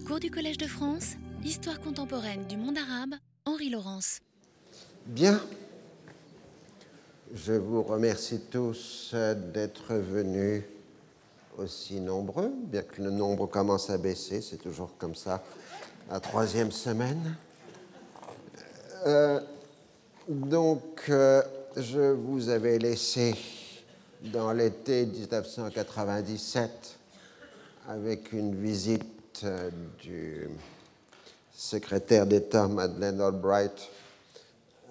Cours du Collège de France, Histoire contemporaine du monde arabe, Henri Laurence. Bien. Je vous remercie tous d'être venus aussi nombreux, bien que le nombre commence à baisser, c'est toujours comme ça, la troisième semaine. Euh, donc, euh, je vous avais laissé dans l'été 1997 avec une visite du secrétaire d'État Madeleine Albright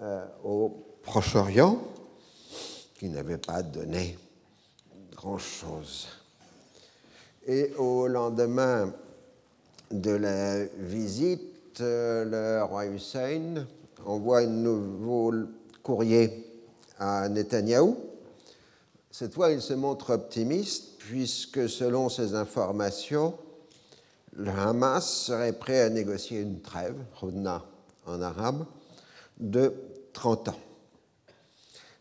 euh, au Proche-Orient, qui n'avait pas donné grand-chose. Et au lendemain de la visite, euh, le roi Hussein envoie un nouveau courrier à Netanyahou. Cette fois, il se montre optimiste puisque, selon ses informations, le Hamas serait prêt à négocier une trêve, Hodna en arabe, de 30 ans.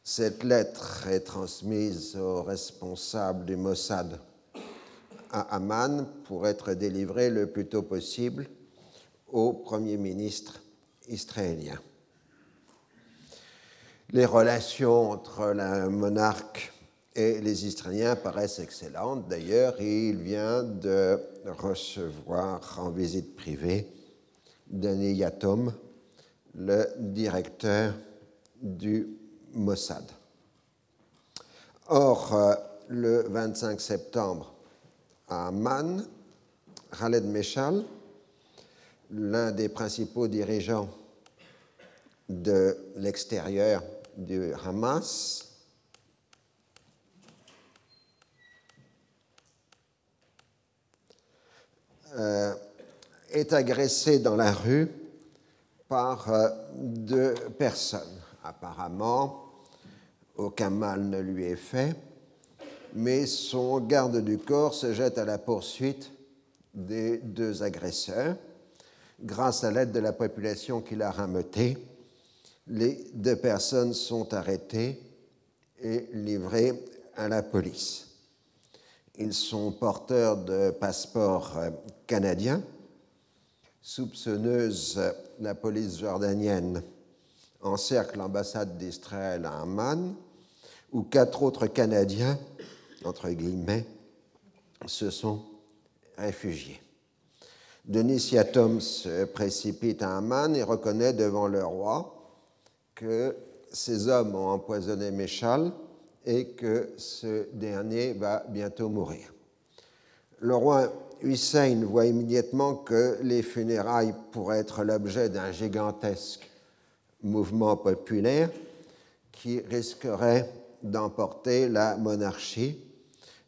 Cette lettre est transmise au responsable du Mossad à Amman pour être délivrée le plus tôt possible au Premier ministre israélien. Les relations entre le monarque et les Israéliens paraissent excellentes. D'ailleurs, il vient de recevoir en visite privée Danny Yatom, le directeur du Mossad. Or, euh, le 25 septembre, à Amman, Khaled Meshal, l'un des principaux dirigeants de l'extérieur du Hamas, euh, est agressé dans la rue par euh, deux personnes. Apparemment, aucun mal ne lui est fait, mais son garde du corps se jette à la poursuite des deux agresseurs. Grâce à l'aide de la population qui l'a rameuté, les deux personnes sont arrêtées et livrées à la police. Ils sont porteurs de passeports euh, canadiens. Soupçonneuse, la police jordanienne encercle l'ambassade d'Israël à Amman, où quatre autres Canadiens, entre guillemets, se sont réfugiés. Denis Yatom se précipite à Amman et reconnaît devant le roi que ces hommes ont empoisonné Méchal et que ce dernier va bientôt mourir. Le roi Hussein voit immédiatement que les funérailles pourraient être l'objet d'un gigantesque mouvement populaire qui risquerait d'emporter la monarchie,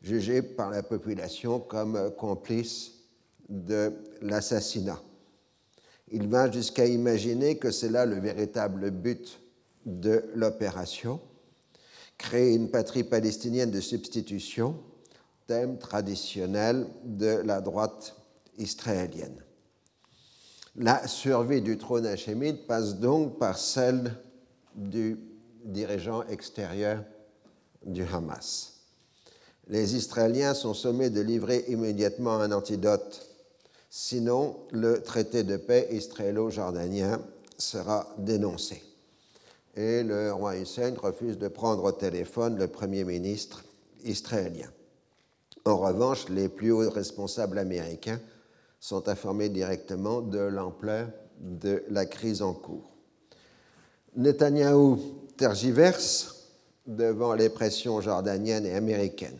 jugée par la population comme complice de l'assassinat. Il va jusqu'à imaginer que c'est là le véritable but de l'opération, créer une patrie palestinienne de substitution, thème traditionnel de la droite israélienne. La survie du trône hachémite passe donc par celle du dirigeant extérieur du Hamas. Les Israéliens sont sommés de livrer immédiatement un antidote, sinon le traité de paix israélo-jordanien sera dénoncé et le roi Hussein refuse de prendre au téléphone le Premier ministre israélien. En revanche, les plus hauts responsables américains sont informés directement de l'ampleur de la crise en cours. Netanyahou tergiverse devant les pressions jordaniennes et américaines.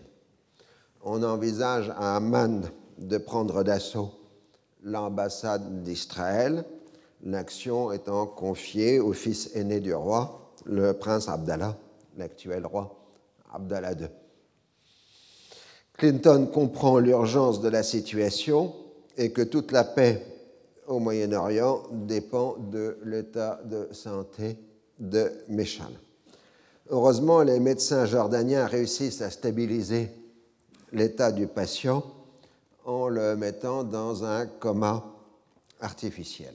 On envisage à Amman de prendre d'assaut l'ambassade d'Israël l'action étant confiée au fils aîné du roi, le prince Abdallah, l'actuel roi Abdallah II. Clinton comprend l'urgence de la situation et que toute la paix au Moyen-Orient dépend de l'état de santé de Méchal. Heureusement, les médecins jordaniens réussissent à stabiliser l'état du patient en le mettant dans un coma artificiel.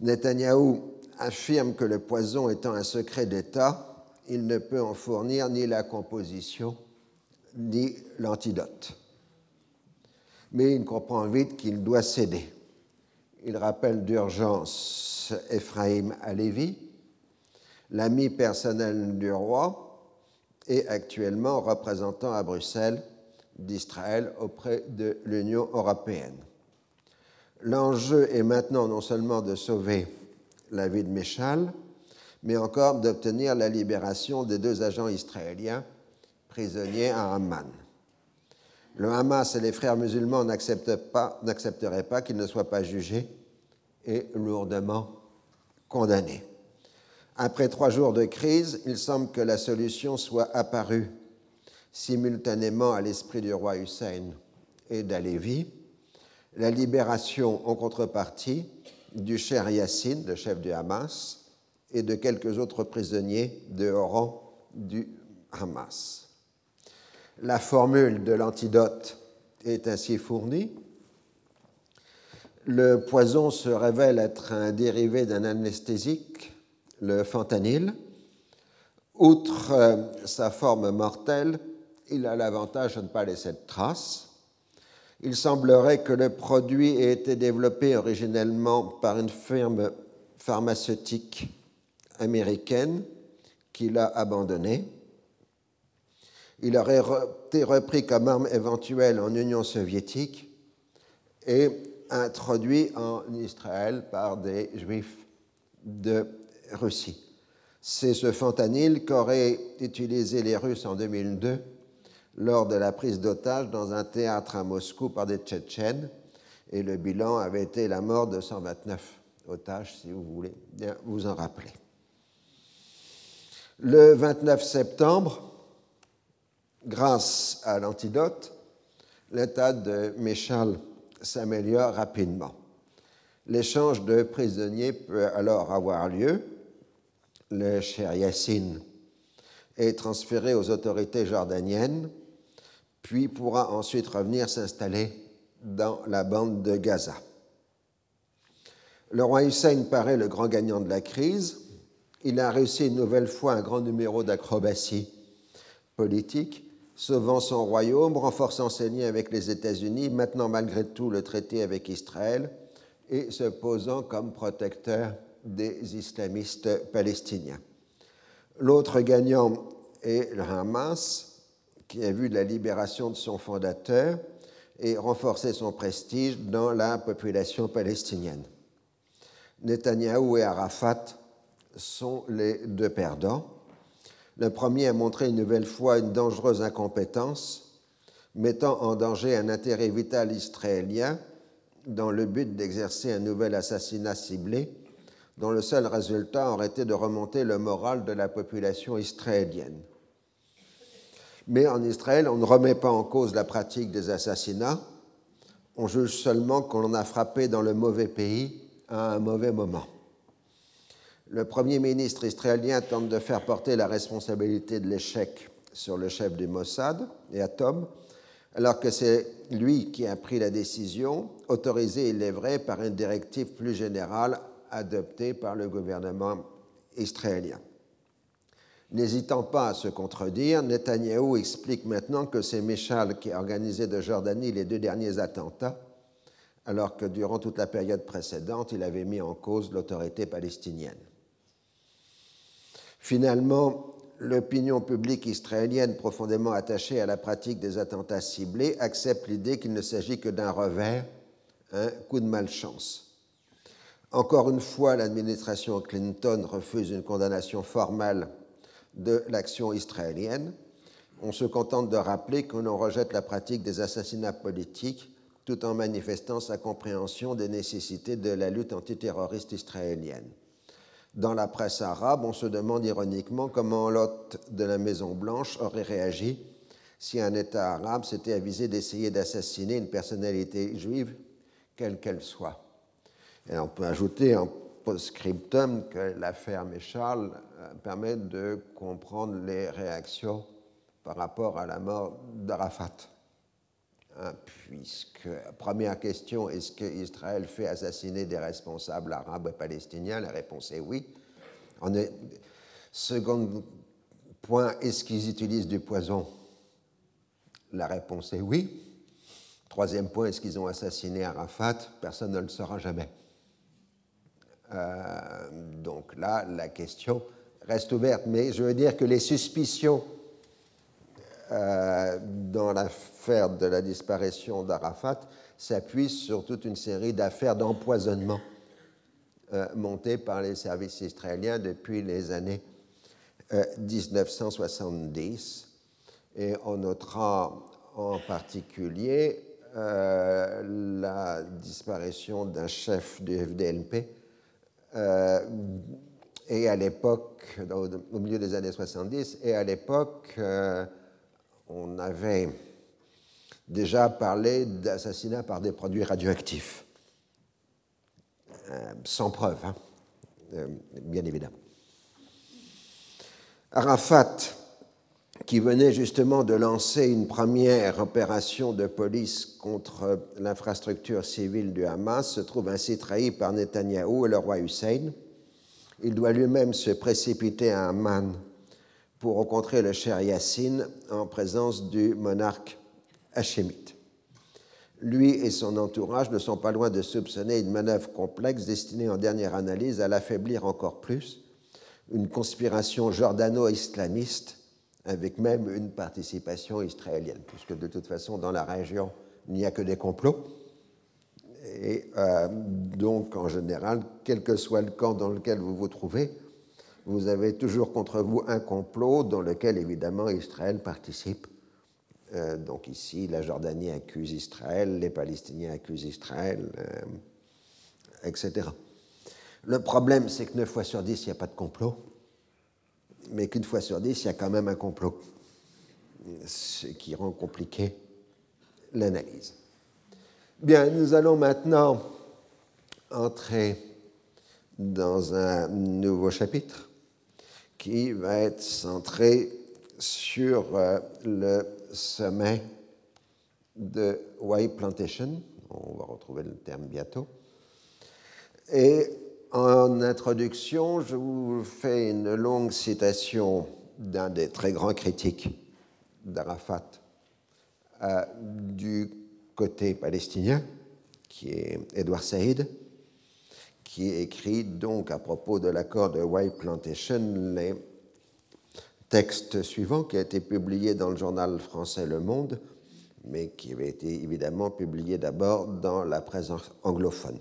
Netanyahou affirme que le poison étant un secret d'État, il ne peut en fournir ni la composition ni l'antidote. Mais il comprend vite qu'il doit céder. Il rappelle d'urgence Ephraim Alevi, l'ami personnel du roi et actuellement représentant à Bruxelles d'Israël auprès de l'Union européenne. L'enjeu est maintenant non seulement de sauver la vie de Méchal, mais encore d'obtenir la libération des deux agents israéliens prisonniers à Amman. Le Hamas et les frères musulmans n'accepteraient pas, qu'il ne soit pas jugé et lourdement condamné. Après trois jours de crise, il semble que la solution soit apparue simultanément à l'esprit du roi Hussein et d'Alevi, la libération en contrepartie du cher Yassine, le chef du Hamas, et de quelques autres prisonniers de rang du Hamas. La formule de l'antidote est ainsi fournie. Le poison se révèle être un dérivé d'un anesthésique, le fentanyl. Outre euh, sa forme mortelle, il a l'avantage de ne pas laisser de traces. Il semblerait que le produit ait été développé originellement par une firme pharmaceutique américaine qui l'a abandonné. Il aurait été repris comme arme éventuelle en Union soviétique et introduit en Israël par des juifs de Russie. C'est ce fentanyl qu'auraient utilisé les Russes en 2002 lors de la prise d'otages dans un théâtre à Moscou par des Tchétchènes, et le bilan avait été la mort de 129 otages, si vous voulez bien vous en rappeler. Le 29 septembre, grâce à l'antidote, l'état de Méchal s'améliore rapidement. L'échange de prisonniers peut alors avoir lieu. Le cher Yassine est transféré aux autorités jordaniennes, puis pourra ensuite revenir s'installer dans la bande de Gaza. Le roi Hussein paraît le grand gagnant de la crise il a réussi une nouvelle fois un grand numéro d'acrobatie politique, sauvant son royaume, renforçant ses liens avec les États-Unis, maintenant malgré tout le traité avec Israël, et se posant comme protecteur des islamistes palestiniens. L'autre gagnant est le Hamas, qui a vu la libération de son fondateur et renforcé son prestige dans la population palestinienne. Netanyahou et Arafat sont les deux perdants. Le premier a montré une nouvelle fois une dangereuse incompétence, mettant en danger un intérêt vital israélien dans le but d'exercer un nouvel assassinat ciblé, dont le seul résultat aurait été de remonter le moral de la population israélienne. Mais en Israël, on ne remet pas en cause la pratique des assassinats, on juge seulement qu'on en a frappé dans le mauvais pays à un mauvais moment. Le Premier ministre israélien tente de faire porter la responsabilité de l'échec sur le chef du Mossad et Atom, alors que c'est lui qui a pris la décision, autorisée, il est vrai, par une directive plus générale adoptée par le gouvernement israélien. N'hésitant pas à se contredire, Netanyahou explique maintenant que c'est Meshal qui a organisé de Jordanie les deux derniers attentats, alors que durant toute la période précédente, il avait mis en cause l'autorité palestinienne. Finalement, l'opinion publique israélienne profondément attachée à la pratique des attentats ciblés accepte l'idée qu'il ne s'agit que d'un revers, un coup de malchance. Encore une fois, l'administration Clinton refuse une condamnation formelle de l'action israélienne. On se contente de rappeler qu'on en rejette la pratique des assassinats politiques tout en manifestant sa compréhension des nécessités de la lutte antiterroriste israélienne. Dans la presse arabe, on se demande ironiquement comment l'hôte de la Maison-Blanche aurait réagi si un État arabe s'était avisé d'essayer d'assassiner une personnalité juive, quelle qu'elle soit. Et on peut ajouter en post-scriptum que l'affaire Méchal euh, permet de comprendre les réactions par rapport à la mort d'Arafat. Hein, puisque, première question, est-ce qu'Israël fait assassiner des responsables arabes et palestiniens? La réponse est oui. seconde Point, est-ce qu'ils utilisent du poison? La réponse est oui. Troisième point, est-ce qu'ils ont assassiné Arafat? Personne ne le saura jamais. Euh, donc là, la question reste ouverte. Mais je veux dire que les suspicions euh, dans l'affaire de la disparition d'Arafat s'appuient sur toute une série d'affaires d'empoisonnement euh, montées par les services israéliens depuis les années 1970. Et on notera en particulier la disparition d'un chef du euh, et à l'époque, au milieu des années 70, et à l'époque, euh, on avait déjà parlé d'assassinat par des produits radioactifs, euh, sans preuve, hein, bien évidemment. Arafat, qui venait justement de lancer une première opération de police contre l'infrastructure civile du Hamas, se trouve ainsi trahi par Netanyahou et le roi Hussein. Il doit lui-même se précipiter à Amman pour rencontrer le cher Yassine en présence du monarque hachémite. Lui et son entourage ne sont pas loin de soupçonner une manœuvre complexe destinée en dernière analyse à l'affaiblir encore plus, une conspiration jordano-islamiste avec même une participation israélienne, puisque de toute façon, dans la région, il n'y a que des complots. Et euh, donc, en général, quel que soit le camp dans lequel vous vous trouvez, vous avez toujours contre vous un complot dans lequel, évidemment, Israël participe. Euh, donc ici, la Jordanie accuse Israël, les Palestiniens accusent Israël, euh, etc. Le problème, c'est que 9 fois sur 10, il n'y a pas de complot mais qu'une fois sur dix, il y a quand même un complot, ce qui rend compliqué l'analyse. Bien, nous allons maintenant entrer dans un nouveau chapitre qui va être centré sur euh, le sommet de White Plantation. On va retrouver le terme bientôt. Et en introduction, je vous fais une longue citation d'un des très grands critiques d'Arafat euh, du côté palestinien, qui est Edward Said, qui écrit donc à propos de l'accord de White Plantation les textes suivants, qui a été publié dans le journal français Le Monde, mais qui avait été évidemment publié d'abord dans la presse anglophone.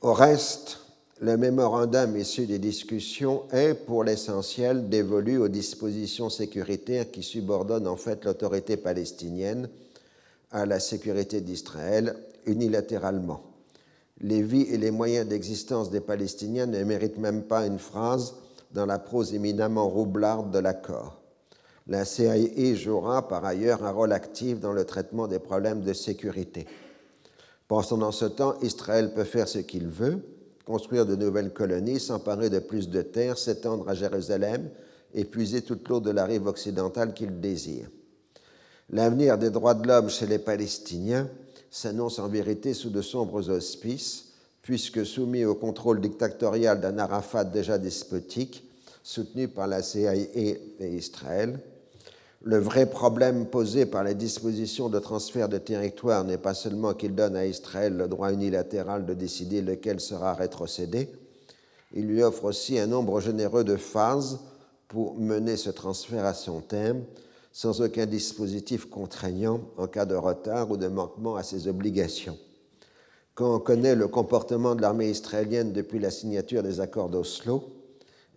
Au reste, le mémorandum issu des discussions est, pour l'essentiel, dévolu aux dispositions sécuritaires qui subordonnent en fait l'autorité palestinienne à la sécurité d'Israël unilatéralement. Les vies et les moyens d'existence des Palestiniens ne méritent même pas une phrase dans la prose éminemment roublarde de l'accord. La CIA jouera par ailleurs un rôle actif dans le traitement des problèmes de sécurité. Pendant ce temps, Israël peut faire ce qu'il veut, construire de nouvelles colonies, s'emparer de plus de terres, s'étendre à Jérusalem et puiser toute l'eau de la rive occidentale qu'il désire. L'avenir des droits de l'homme chez les Palestiniens s'annonce en vérité sous de sombres auspices, puisque soumis au contrôle dictatorial d'un Arafat déjà despotique, soutenu par la CIA et Israël, le vrai problème posé par les dispositions de transfert de territoire n'est pas seulement qu'il donne à Israël le droit unilatéral de décider lequel sera rétrocédé, il lui offre aussi un nombre généreux de phases pour mener ce transfert à son terme, sans aucun dispositif contraignant en cas de retard ou de manquement à ses obligations. Quand on connaît le comportement de l'armée israélienne depuis la signature des accords d'Oslo,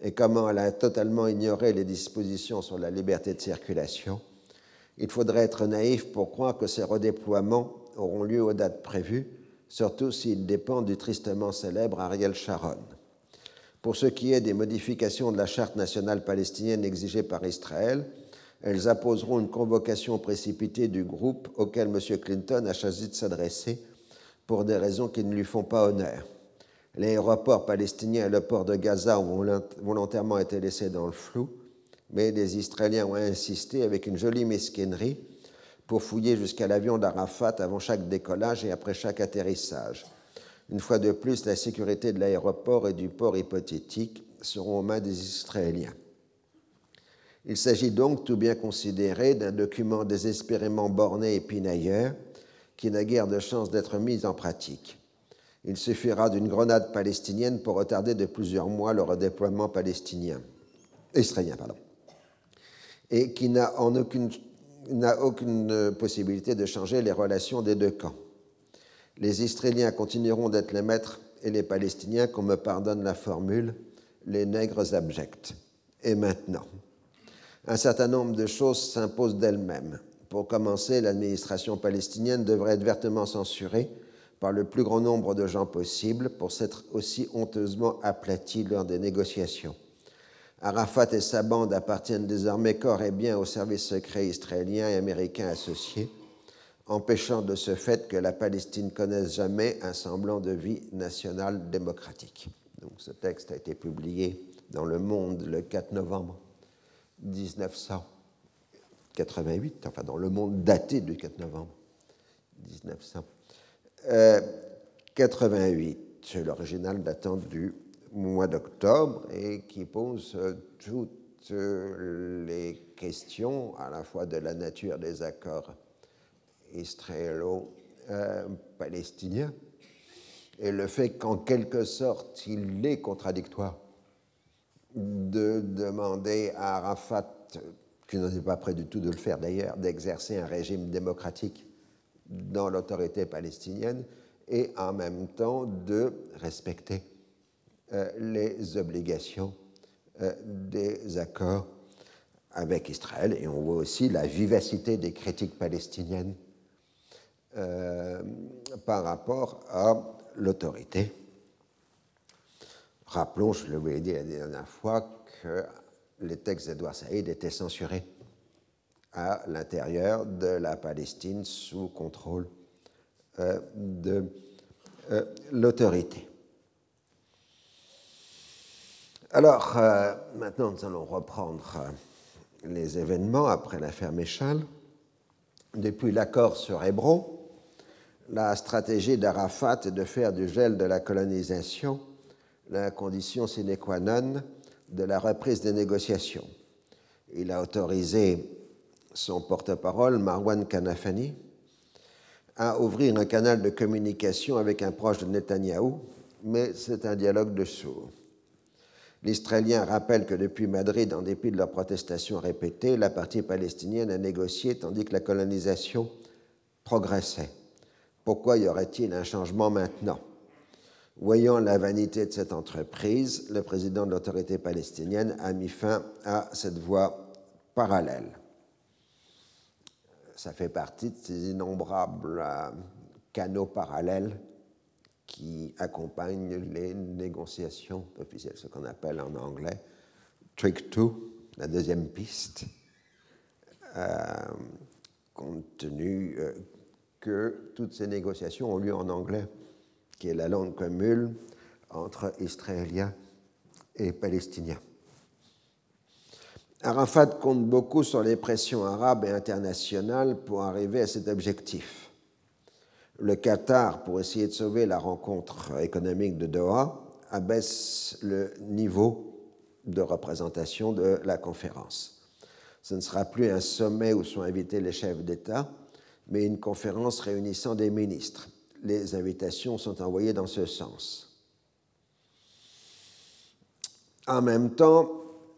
et comment elle a totalement ignoré les dispositions sur la liberté de circulation, il faudrait être naïf pour croire que ces redéploiements auront lieu aux dates prévues, surtout s'ils dépendent du tristement célèbre Ariel Sharon. Pour ce qui est des modifications de la charte nationale palestinienne exigées par Israël, elles apposeront une convocation précipitée du groupe auquel M. Clinton a choisi de s'adresser pour des raisons qui ne lui font pas honneur. L'aéroport palestinien et le port de Gaza ont volontairement été laissés dans le flou, mais les Israéliens ont insisté avec une jolie mesquinerie pour fouiller jusqu'à l'avion d'Arafat avant chaque décollage et après chaque atterrissage. Une fois de plus, la sécurité de l'aéroport et du port hypothétique seront aux mains des Israéliens. Il s'agit donc, tout bien considéré, d'un document désespérément borné et pinailleur qui n'a guère de chance d'être mis en pratique. Il suffira d'une grenade palestinienne pour retarder de plusieurs mois le redéploiement palestinien, israélien. Pardon, et qui n'a aucune, aucune possibilité de changer les relations des deux camps. Les Israéliens continueront d'être les maîtres et les Palestiniens, qu'on me pardonne la formule, les nègres abjects. Et maintenant Un certain nombre de choses s'imposent d'elles-mêmes. Pour commencer, l'administration palestinienne devrait être vertement censurée par le plus grand nombre de gens possible pour s'être aussi honteusement aplatie lors des négociations. Arafat et sa bande appartiennent désormais corps et bien au service secret israélien et américain associés empêchant de ce fait que la Palestine connaisse jamais un semblant de vie nationale démocratique. Donc ce texte a été publié dans Le Monde le 4 novembre 1988, enfin dans Le Monde daté du 4 novembre 1988. C'est l'original datant du mois d'octobre et qui pose toutes les questions à la fois de la nature des accords israélo-palestinien, et le fait qu'en quelque sorte il est contradictoire de demander à Arafat, qui n'en est pas prêt du tout de le faire d'ailleurs, d'exercer un régime démocratique dans l'autorité palestinienne et en même temps de respecter euh, les obligations euh, des accords avec Israël. Et on voit aussi la vivacité des critiques palestiniennes euh, par rapport à l'autorité. Rappelons, je l'avais dit la dernière fois, que les textes d'Edouard Saïd étaient censurés à l'intérieur de la Palestine sous contrôle euh, de euh, l'autorité. Alors, maintenant, nous allons reprendre les événements après l'affaire Méchal. Depuis l'accord sur Hébron, la stratégie d'Arafat est de faire du gel de la colonisation la condition sine qua non de la reprise des négociations. Il a autorisé son porte-parole, Marwan Kanafani, à ouvrir un canal de communication avec un proche de Netanyahou, mais c'est un dialogue de sourds. L'Israélien rappelle que depuis Madrid, en dépit de leurs protestations répétées, la partie palestinienne a négocié tandis que la colonisation progressait. Pourquoi y aurait-il un changement maintenant? Voyant la vanité de cette entreprise, le président de l'autorité palestinienne a mis fin à cette voie parallèle. Ça fait partie de ces innombrables euh, canaux parallèles qui accompagnent les négociations officielles, ce qu'on appelle en anglais trick two, la deuxième piste, euh, compte tenu euh, que toutes ces négociations ont lieu en anglais, qui est la langue commune entre Israéliens et Palestiniens. Arafat compte beaucoup sur les pressions arabes et internationales pour arriver à cet objectif. Le Qatar, pour essayer de sauver la rencontre économique de Doha, abaisse le niveau de représentation de la conférence. Ce ne sera plus un sommet où sont invités les chefs d'État, mais une conférence réunissant des ministres. Les invitations sont envoyées dans ce sens. En même temps,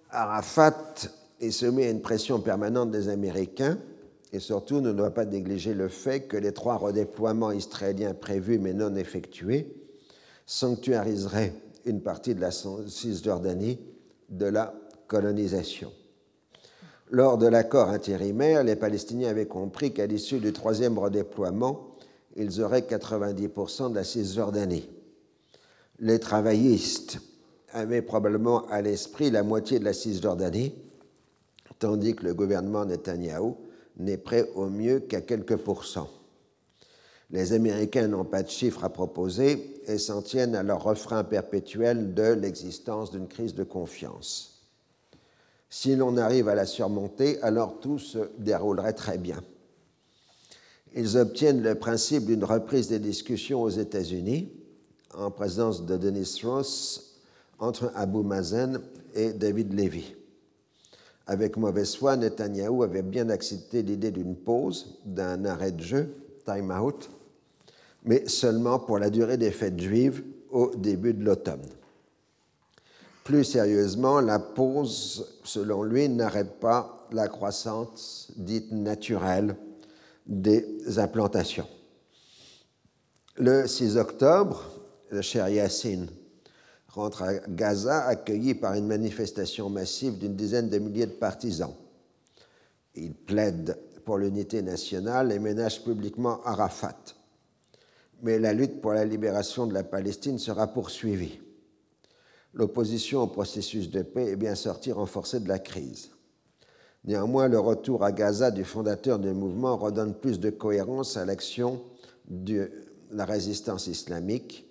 Arafat est soumis à une pression permanente des Américains et surtout ne doit pas négliger le fait que les trois redéploiements israéliens prévus mais non effectués sanctuariseraient une partie de la Cisjordanie de la colonisation. Lors de l'accord intérimaire, les Palestiniens avaient compris qu'à l'issue du troisième redéploiement, ils auraient 90% de la Cisjordanie. Les travaillistes avaient probablement à l'esprit la moitié de la Cisjordanie, tandis que le gouvernement Netanyahou n'est prêt au mieux qu'à quelques pourcents. Les Américains n'ont pas de chiffres à proposer et s'en tiennent à leur refrain perpétuel de l'existence d'une crise de confiance. Si l'on arrive à la surmonter, alors tout se déroulerait très bien. Ils obtiennent le principe d'une reprise des discussions aux États-Unis en présence de Denis Ross entre Abu Mazen et David Levy. Avec mauvaise foi, Netanyahou avait bien accepté l'idée d'une pause, d'un arrêt de jeu, time out, mais seulement pour la durée des fêtes juives au début de l'automne. Plus sérieusement, la pause, selon lui, n'arrête pas la croissance dite naturelle des implantations. Le 6 octobre, le cher Yassine rentre à Gaza accueilli par une manifestation massive d'une dizaine de milliers de partisans. Il plaide pour l'unité nationale et ménage publiquement Arafat. Mais la lutte pour la libération de la Palestine sera poursuivie. L'opposition au processus de paix est bien sortie renforcée de la crise. Néanmoins, le retour à Gaza du fondateur du mouvement redonne plus de cohérence à l'action de la résistance islamique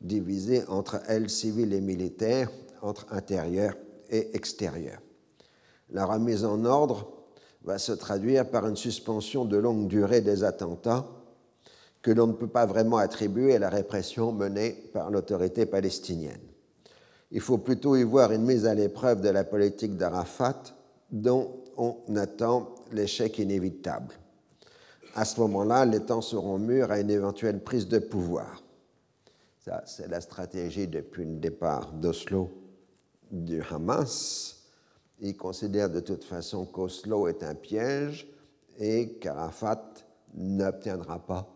divisée entre elle civile et militaire, entre intérieur et extérieur. La remise en ordre va se traduire par une suspension de longue durée des attentats que l'on ne peut pas vraiment attribuer à la répression menée par l'autorité palestinienne. Il faut plutôt y voir une mise à l'épreuve de la politique d'Arafat dont on attend l'échec inévitable. À ce moment-là, les temps seront mûrs à une éventuelle prise de pouvoir. Ça, c'est la stratégie depuis le départ d'Oslo du Hamas. Il considère de toute façon qu'Oslo est un piège et qu'Arafat n'obtiendra pas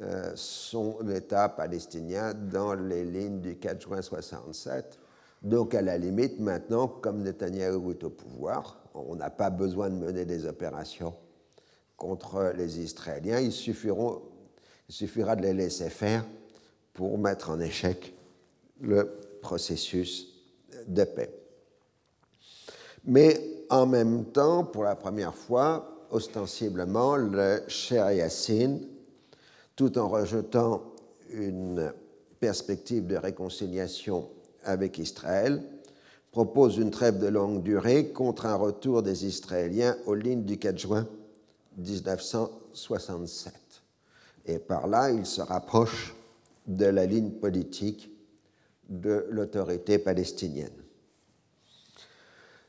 euh, son État palestinien dans les lignes du 4 juin 67. Donc, à la limite, maintenant, comme Netanyahou est au pouvoir, on n'a pas besoin de mener des opérations contre les Israéliens. Il, il suffira de les laisser faire pour mettre en échec le processus de paix. Mais en même temps, pour la première fois, ostensiblement, le cher Yassine, tout en rejetant une perspective de réconciliation avec Israël, propose une trêve de longue durée contre un retour des Israéliens aux lignes du 4 juin 1967. Et par là, il se rapproche de la ligne politique de l'autorité palestinienne.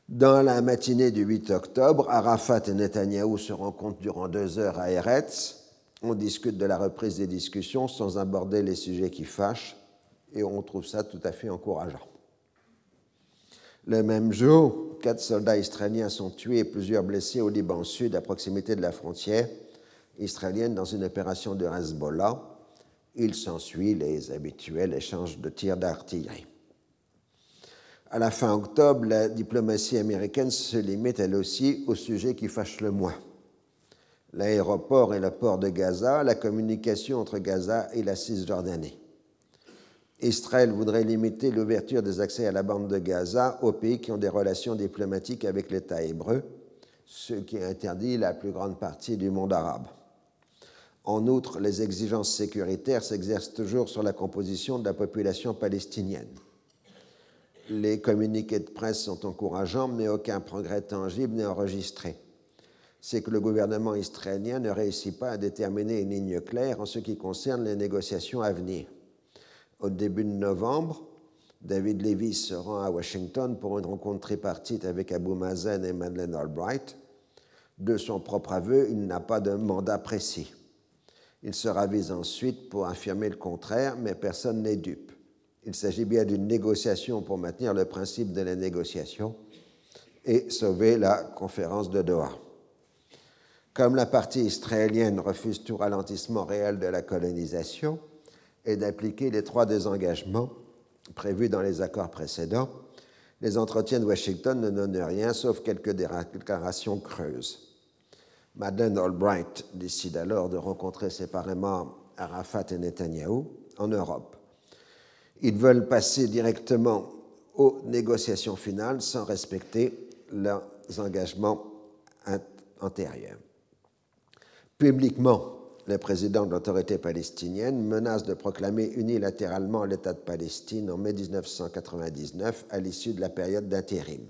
Dans la matinée du 8 octobre, Arafat et Netanyahou se rencontrent durant deux heures à Eretz. On discute de la reprise des discussions sans aborder les sujets qui fâchent et on trouve ça tout à fait encourageant. Le même jour, quatre soldats israéliens sont tués et plusieurs blessés au Liban Sud, à proximité de la frontière israélienne, dans une opération de Hezbollah. Il s'ensuit les habituels échanges de tirs d'artillerie. À la fin octobre, la diplomatie américaine se limite elle aussi au sujet qui fâche le moins. L'aéroport et le port de Gaza, la communication entre Gaza et la Cisjordanie. Israël voudrait limiter l'ouverture des accès à la bande de Gaza aux pays qui ont des relations diplomatiques avec l'État hébreu, ce qui interdit la plus grande partie du monde arabe. En outre, les exigences sécuritaires s'exercent toujours sur la composition de la population palestinienne. Les communiqués de presse sont encourageants, mais aucun progrès tangible n'est enregistré. C'est que le gouvernement israélien ne réussit pas à déterminer une ligne claire en ce qui concerne les négociations à venir. Au début de novembre, David Levy se rend à Washington pour une rencontre tripartite avec Abou Mazen et Madeleine Albright. De son propre aveu, il n'a pas de mandat précis. Il se ravise ensuite pour affirmer le contraire, mais personne n'est dupe. Il s'agit bien d'une négociation pour maintenir le principe de la négociation et sauver la conférence de Doha. Comme la partie israélienne refuse tout ralentissement réel de la colonisation, et d'appliquer les trois désengagements prévus dans les accords précédents, les entretiens de Washington ne donnent rien sauf quelques déclarations creuses. Madeleine Albright décide alors de rencontrer séparément Arafat et Netanyahou en Europe. Ils veulent passer directement aux négociations finales sans respecter leurs engagements antérieurs. Publiquement, le président de l'autorité palestinienne menace de proclamer unilatéralement l'État de Palestine en mai 1999 à l'issue de la période d'intérim.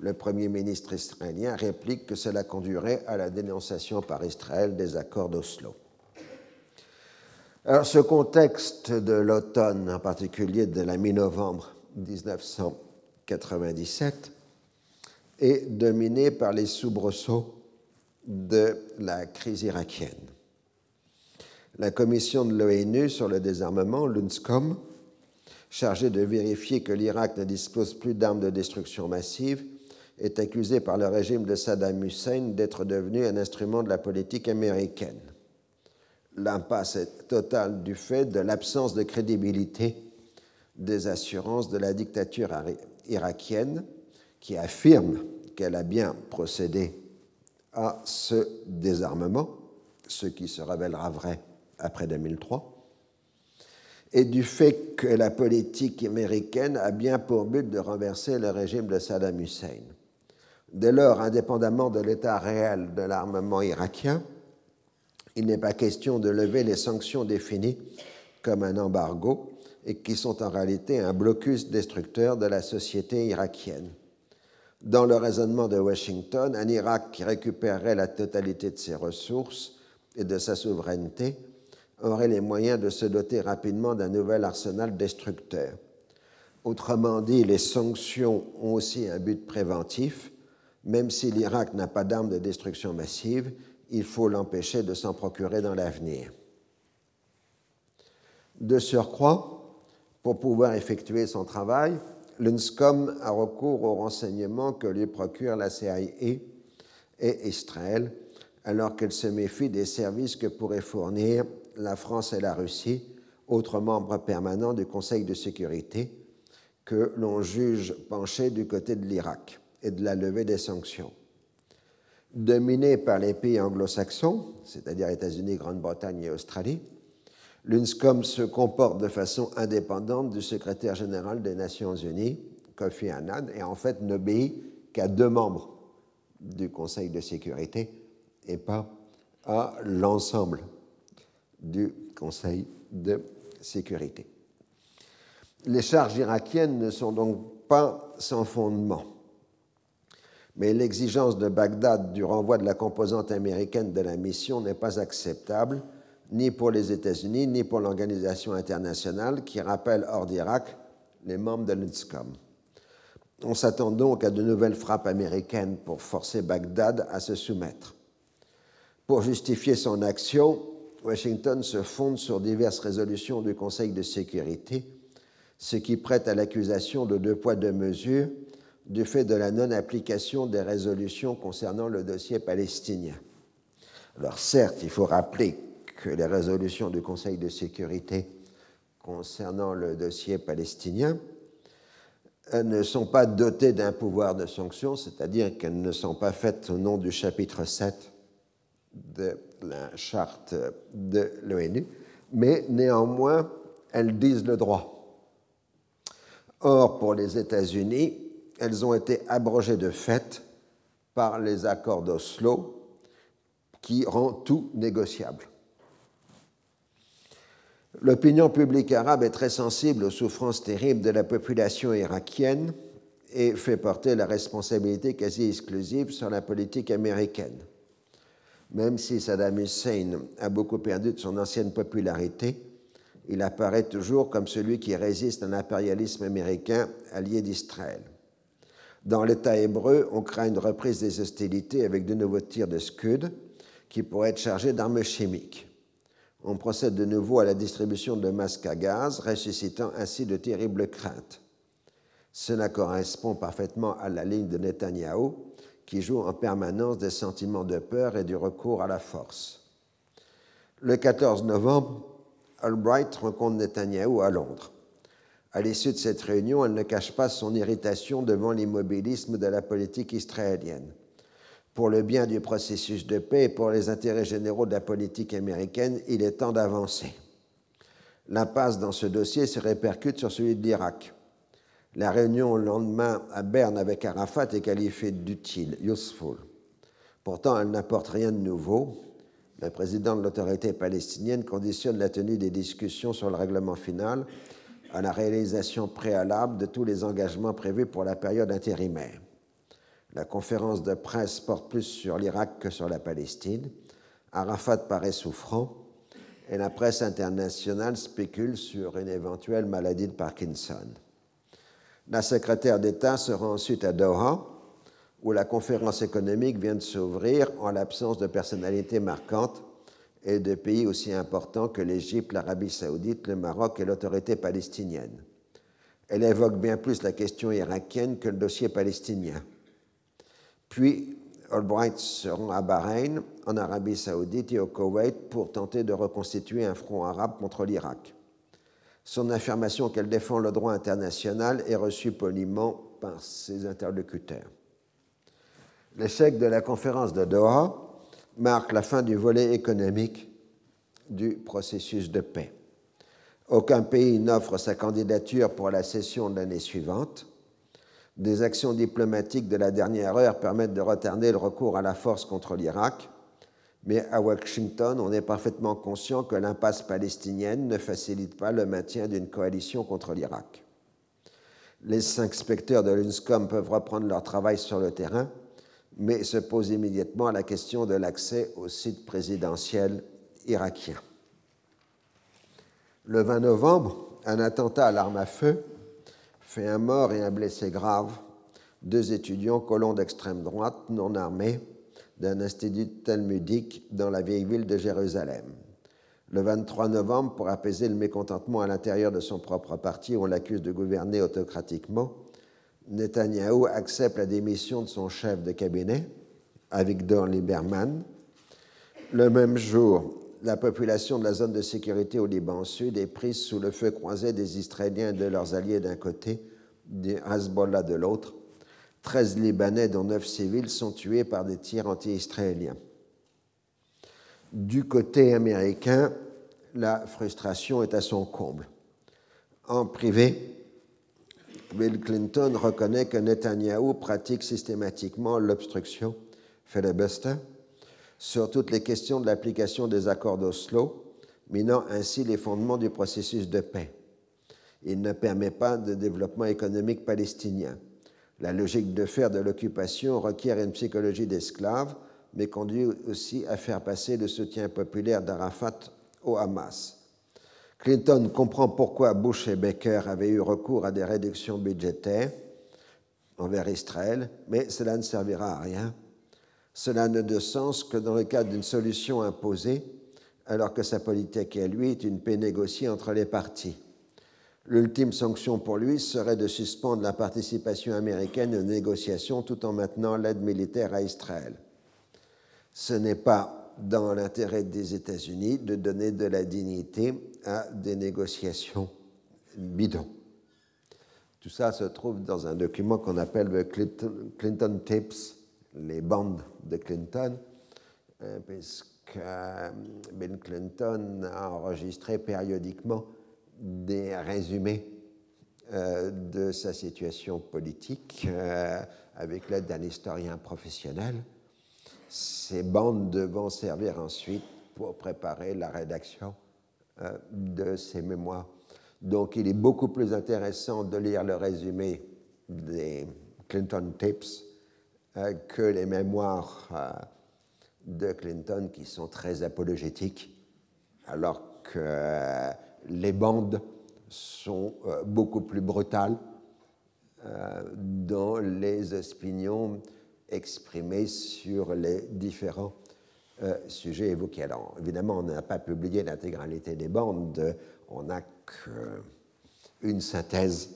Le Premier ministre israélien réplique que cela conduirait à la dénonciation par Israël des accords d'Oslo. Alors ce contexte de l'automne, en particulier de la mi-novembre 1997, et dominé par les soubresauts de la crise irakienne. La commission de l'ONU sur le désarmement, l'UNSCOM, chargée de vérifier que l'Irak ne dispose plus d'armes de destruction massive, est accusée par le régime de Saddam Hussein d'être devenu un instrument de la politique américaine. L'impasse est totale du fait de l'absence de crédibilité des assurances de la dictature irakienne qui affirme qu'elle a bien procédé à ce désarmement, ce qui se révélera vrai après 2003, et du fait que la politique américaine a bien pour but de renverser le régime de Saddam Hussein. Dès lors, indépendamment de l'état réel de l'armement irakien, il n'est pas question de lever les sanctions définies comme un embargo et qui sont en réalité un blocus destructeur de la société irakienne. Dans le raisonnement de Washington, un Irak qui récupérerait la totalité de ses ressources et de sa souveraineté aurait les moyens de se doter rapidement d'un nouvel arsenal destructeur. Autrement dit, les sanctions ont aussi un but préventif. Même si l'Irak n'a pas d'armes de destruction massive, il faut l'empêcher de s'en procurer dans l'avenir. De surcroît, pour pouvoir effectuer son travail, l'UNSCOM a recours aux renseignements que lui procure la CIA et Israël, alors qu'elle se méfie des services que pourraient fournir la France et la Russie, autres membres permanents du Conseil de sécurité, que l'on juge pencher du côté de l'Irak et de la levée des sanctions. Dominé par les pays anglo-saxons, c'est-à-dire États-Unis, Grande-Bretagne et Australie, l'UNSCOM se comporte de façon indépendante du secrétaire général des Nations Unies, Kofi Annan, et en fait n'obéit qu'à deux membres du Conseil de sécurité et pas à l'ensemble du Conseil de sécurité. Les charges irakiennes ne sont donc pas sans fondement, mais l'exigence de Bagdad du renvoi de la composante américaine de la mission n'est pas acceptable, ni pour les États-Unis, ni pour l'organisation internationale qui rappelle hors d'Irak les membres de l'UNSCOM. On s'attend donc à de nouvelles frappes américaines pour forcer Bagdad à se soumettre. Pour justifier son action, Washington se fonde sur diverses résolutions du Conseil de sécurité, ce qui prête à l'accusation de deux poids, deux mesures du fait de la non-application des résolutions concernant le dossier palestinien. Alors certes, il faut rappeler que les résolutions du Conseil de sécurité concernant le dossier palestinien euh, ne sont pas dotées d'un pouvoir de sanction, c'est-à-dire qu'elles ne sont pas faites au nom du chapitre 7 de la charte de l'ONU, mais néanmoins, elles disent le droit. Or, pour les États-Unis, elles ont été abrogées de fait par les accords d'Oslo qui rend tout négociable. L'opinion publique arabe est très sensible aux souffrances terribles de la population irakienne et fait porter la responsabilité quasi exclusive sur la politique américaine. Même si Saddam Hussein a beaucoup perdu de son ancienne popularité, il apparaît toujours comme celui qui résiste à l'impérialisme américain allié d'Israël. Dans l'État hébreu, on craint une reprise des hostilités avec de nouveaux tirs de Scud qui pourraient être chargés d'armes chimiques. On procède de nouveau à la distribution de masques à gaz, ressuscitant ainsi de terribles craintes. Cela correspond parfaitement à la ligne de Netanyahou, qui joue en permanence des sentiments de peur et du recours à la force. Le 14 novembre, Albright rencontre Netanyahou à Londres. À l'issue de cette réunion, elle ne cache pas son irritation devant l'immobilisme de la politique israélienne. Pour le bien du processus de paix et pour les intérêts généraux de la politique américaine, il est temps d'avancer. L'impasse dans ce dossier se répercute sur celui de l'Irak. La réunion au lendemain à Berne avec Arafat est qualifiée d'utile, useful. Pourtant, elle n'apporte rien de nouveau. Le président de l'autorité palestinienne conditionne la tenue des discussions sur le règlement final à la réalisation préalable de tous les engagements prévus pour la période intérimaire. La conférence de presse porte plus sur l'Irak que sur la Palestine. Arafat paraît souffrant et la presse internationale spécule sur une éventuelle maladie de Parkinson. La secrétaire d'État se rend ensuite à Doha où la conférence économique vient de s'ouvrir en l'absence de personnalités marquantes et de pays aussi importants que l'Égypte, l'Arabie saoudite, le Maroc et l'autorité palestinienne. Elle évoque bien plus la question irakienne que le dossier palestinien. Puis, Albright se rend à Bahreïn, en Arabie saoudite et au Koweït pour tenter de reconstituer un front arabe contre l'Irak. Son affirmation qu'elle défend le droit international est reçue poliment par ses interlocuteurs. L'échec de la conférence de Doha marque la fin du volet économique du processus de paix. Aucun pays n'offre sa candidature pour la session de l'année suivante. Des actions diplomatiques de la dernière heure permettent de retarder le recours à la force contre l'Irak, mais à Washington, on est parfaitement conscient que l'impasse palestinienne ne facilite pas le maintien d'une coalition contre l'Irak. Les cinq inspecteurs de l'UNSCOM peuvent reprendre leur travail sur le terrain, mais se pose immédiatement la question de l'accès au site présidentiel irakien. Le 20 novembre, un attentat à l'arme à feu fait un mort et un blessé grave, deux étudiants colons d'extrême droite non armés d'un institut talmudique dans la vieille ville de Jérusalem. Le 23 novembre, pour apaiser le mécontentement à l'intérieur de son propre parti où on l'accuse de gouverner autocratiquement, Netanyahou accepte la démission de son chef de cabinet, Avigdor Lieberman. Le même jour, la population de la zone de sécurité au Liban Sud est prise sous le feu croisé des Israéliens et de leurs alliés d'un côté, des Hezbollah de l'autre. 13 Libanais, dont 9 civils, sont tués par des tirs anti-israéliens. Du côté américain, la frustration est à son comble. En privé, Bill Clinton reconnaît que Netanyahu pratique systématiquement l'obstruction, filibuster, sur toutes les questions de l'application des accords d'Oslo, minant ainsi les fondements du processus de paix. Il ne permet pas de développement économique palestinien. La logique de faire de l'occupation requiert une psychologie d'esclave, mais conduit aussi à faire passer le soutien populaire d'Arafat au Hamas. Clinton comprend pourquoi Bush et Baker avaient eu recours à des réductions budgétaires envers Israël, mais cela ne servira à rien. Cela n'a de sens que dans le cadre d'une solution imposée, alors que sa politique à lui est une paix négociée entre les partis. L'ultime sanction pour lui serait de suspendre la participation américaine aux négociations tout en maintenant l'aide militaire à Israël. Ce n'est pas dans l'intérêt des États-Unis de donner de la dignité à des négociations bidons. Tout ça se trouve dans un document qu'on appelle le Clinton, Tips, les bandes de Clinton, euh, puisque euh, Bill Clinton a enregistré périodiquement des résumés euh, de sa situation politique avec l'aide d'un historien professionnel ces bandes devront servir ensuite pour préparer la rédaction euh, de ces mémoires. Donc il est beaucoup plus intéressant de lire le résumé des Clinton Tips euh, que les mémoires euh, de Clinton qui sont très apologétiques, alors que les bandes sont beaucoup plus brutales dans les opinions exprimé sur les différents euh, sujets évoqués. Alors, évidemment, on n'a pas publié l'intégralité des bandes, on n'a qu'une synthèse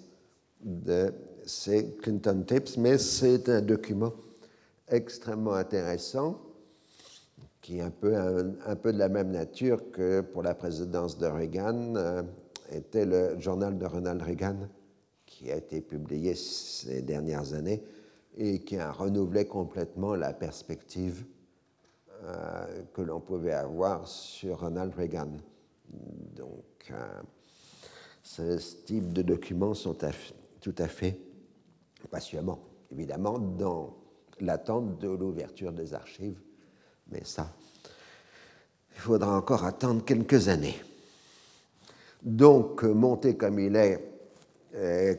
de ces Clinton Tips, mais c'est un document extrêmement intéressant qui est un peu, de la même nature que pour la présidence de Reagan, euh, était le journal de Ronald Reagan, qui a été publié ces dernières années et qui a renouvelé complètement la perspective euh, que l'on pouvait avoir sur Ronald Reagan. Donc, euh, ce type de documents sont tout à fait passionnants, évidemment, dans l'attente de l'ouverture des archives, mais ça, il faudra encore attendre quelques années. Donc, monté comme il est,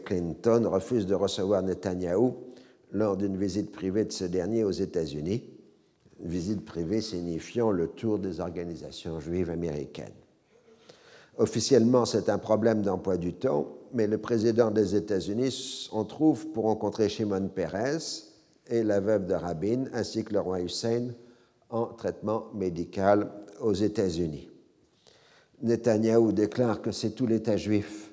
Clinton refuse de recevoir Netanyahou lors d'une visite privée de ce dernier aux États-Unis, visite privée signifiant le tour des organisations juives américaines. Officiellement, c'est un problème d'emploi du temps, mais le président des États-Unis en trouve pour rencontrer Shimon Peres, et la veuve de Rabin, ainsi que le roi Hussein, en traitement médical aux États-Unis. Netanyahou déclare que c'est tout l'État juif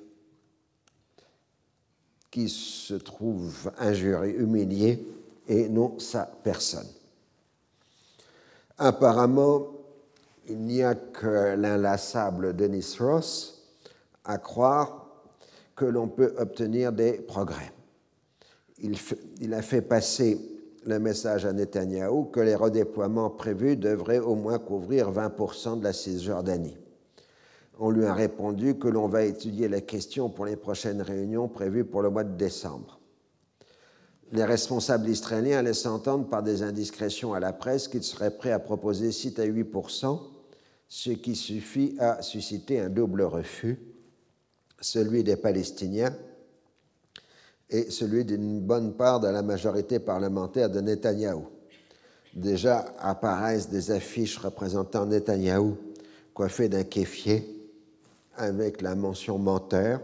qui se trouve injuré, humilié, et non sa personne. Apparemment, il n'y a que l'inlassable Denis Ross à croire que l'on peut obtenir des progrès. Il, il, a fait passer le message à Netanyahou que les redéploiements prévus devraient au moins couvrir 20% de la Cisjordanie. On lui a répondu que l'on va étudier la question pour les prochaines réunions prévues pour le mois de décembre. Les responsables israéliens laissent entendre par des indiscrétions à la presse qu'ils seraient prêts à proposer 6 à 8 ce qui suffit à susciter un double refus, celui des Palestiniens et celui d'une bonne part de la majorité parlementaire de Netanyahou. Déjà apparaissent des affiches représentant Netanyahou coiffé d'un kéfier avec la mention menteur,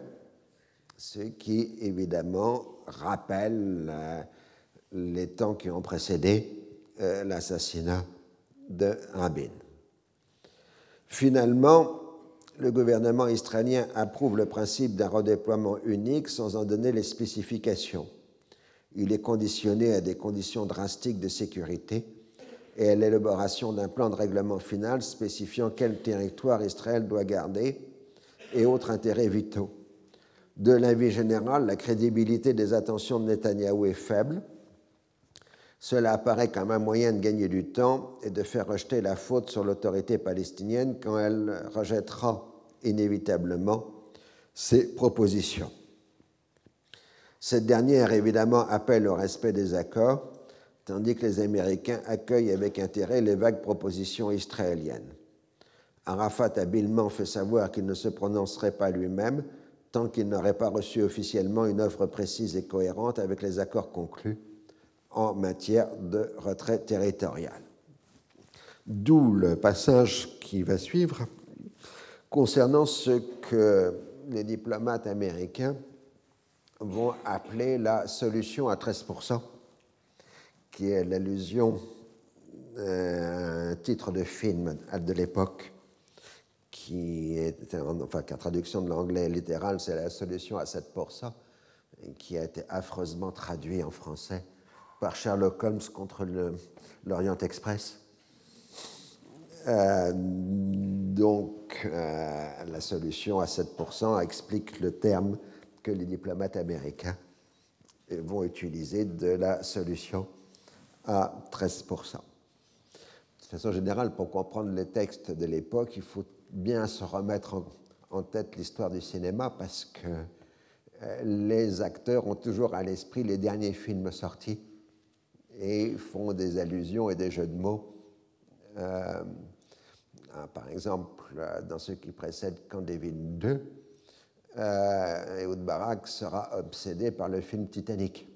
ce qui évidemment rappelle euh, les temps qui ont précédé euh, l'assassinat de Rabin. Finalement, le gouvernement israélien approuve le principe d'un redéploiement unique sans en donner les spécifications. Il est conditionné à des conditions drastiques de sécurité et à l'élaboration d'un plan de règlement final spécifiant quel territoire Israël doit garder et autres intérêts vitaux. De l'avis général, la crédibilité des attentions de Netanyahou est faible. Cela apparaît comme un moyen de gagner du temps et de faire rejeter la faute sur l'autorité palestinienne quand elle rejettera inévitablement ses propositions. Cette dernière, évidemment, appelle au respect des accords, tandis que les Américains accueillent avec intérêt les vagues propositions israéliennes. Arafat habilement fait savoir qu'il ne se prononcerait pas lui-même tant qu'il n'aurait pas reçu officiellement une offre précise et cohérente avec les accords conclus en matière de retrait territorial. D'où le passage qui va suivre concernant ce que les diplomates américains vont appeler la solution à 13%, qui est l'allusion à un titre de film de l'époque qui est, enfin, qu'en traduction de l'anglais littéral, c'est la solution à 7%, qui a été affreusement traduit en français par Sherlock Holmes contre l'Orient Express. Euh, donc, euh, la solution à 7% explique le terme que les diplomates américains vont utiliser de la solution à 13%. De façon générale, pour comprendre les textes de l'époque, il faut bien se remettre en, tête l'histoire du cinéma parce que euh, les acteurs ont toujours à l'esprit les derniers films sortis et font des allusions et des jeux de mots. Euh, par exemple, dans ce qui précède David 2, euh, Barak sera obsédé par le film Titanic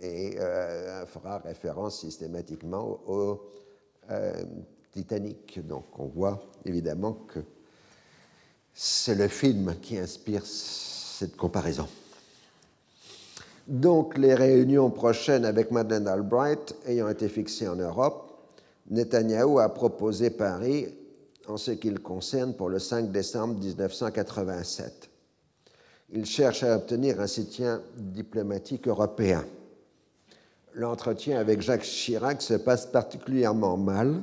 et euh, fera référence systématiquement au Titanic. Donc on voit évidemment que c'est le film qui inspire cette comparaison. Donc les réunions prochaines avec Madeleine Albright ayant été fixées en Europe, Netanyahou a proposé Paris en ce qui le concerne pour le 5 décembre 1987. Il cherche à obtenir un soutien diplomatique européen. L'entretien avec Jacques Chirac se passe particulièrement mal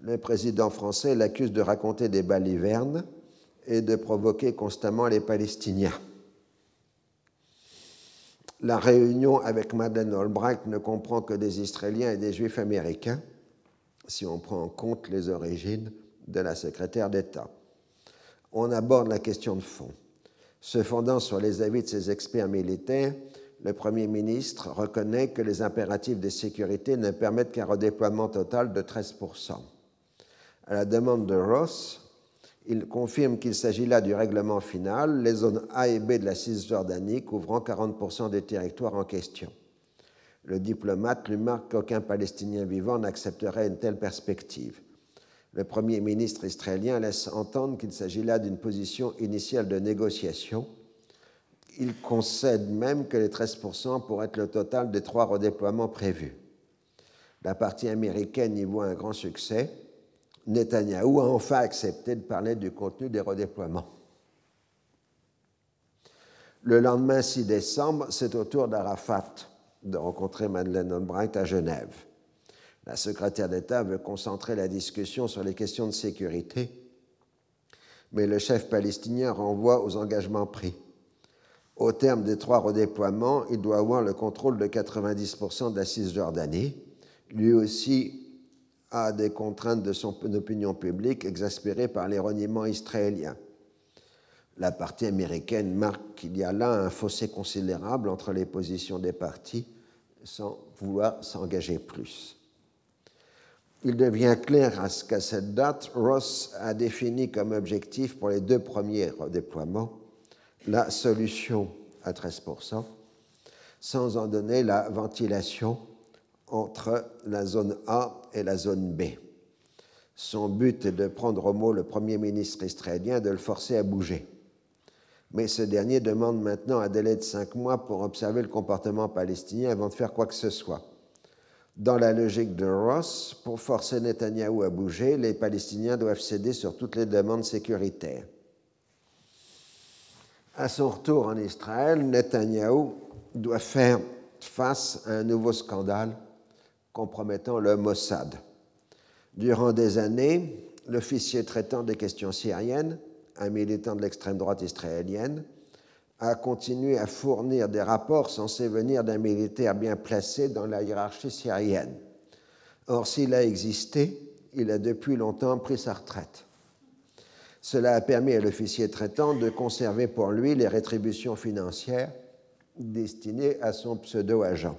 le président français l'accuse de raconter des balivernes et de provoquer constamment les Palestiniens. La réunion avec Madeleine Albright ne comprend que des Israéliens et des Juifs américains, si on prend en compte les origines de la secrétaire d'État. On aborde la question de fond. Se fondant sur les avis de ses experts militaires, le Premier ministre reconnaît que les impératifs de sécurité ne permettent qu'un redéploiement total de 13% à la demande de Ross, il confirme qu'il s'agit là du règlement final, les zones A et B de la Cisjordanie couvrant 40% des territoires en question. Le diplomate lui marque qu'aucun Palestinien vivant n'accepterait une telle perspective. Le Premier ministre israélien laisse entendre qu'il s'agit là d'une position initiale de négociation Il concède même que les 13% pourraient être le total des trois redéploiements prévus. La partie américaine y voit un grand succès. Netanyahou a enfin accepté de parler du contenu des redéploiements. Le lendemain 6 décembre, c'est au tour d'Arafat de rencontrer Madeleine Albright à Genève. La secrétaire d'État veut concentrer la discussion sur les questions de sécurité, mais le chef palestinien renvoie aux engagements pris. Au terme des trois redéploiements, il doit avoir le contrôle de 90% de la Cisjordanie. Lui aussi a des contraintes de son opinion publique exaspérées par les reniements israéliens. La partie américaine marque qu'il y a là un fossé considérable entre les positions des partis sans vouloir s'engager plus il devient clair qu'à cette date, Ross a défini comme objectif pour les deux premiers déploiements la solution à 13%, sans en donner la ventilation entre la zone A et la zone B. Son but est de prendre au mot le Premier ministre israélien et de le forcer à bouger. Mais ce dernier demande maintenant un délai de cinq mois pour observer le comportement palestinien avant de faire quoi que ce soit. Dans la logique de Ross, pour forcer Netanyahou à bouger, les Palestiniens doivent céder sur toutes les demandes sécuritaires. À son retour en Israël, Netanyahou doit faire face à un nouveau scandale compromettant le Mossad. Durant des années, l'officier traitant des questions syriennes, un militant de l'extrême droite israélienne, a continué à fournir des rapports censés venir d'un militaire bien placé dans la hiérarchie syrienne. Or, s'il a existé, il a depuis longtemps pris sa retraite. Cela a permis à l'officier traitant de conserver pour lui les rétributions financières destinées à son pseudo-agent.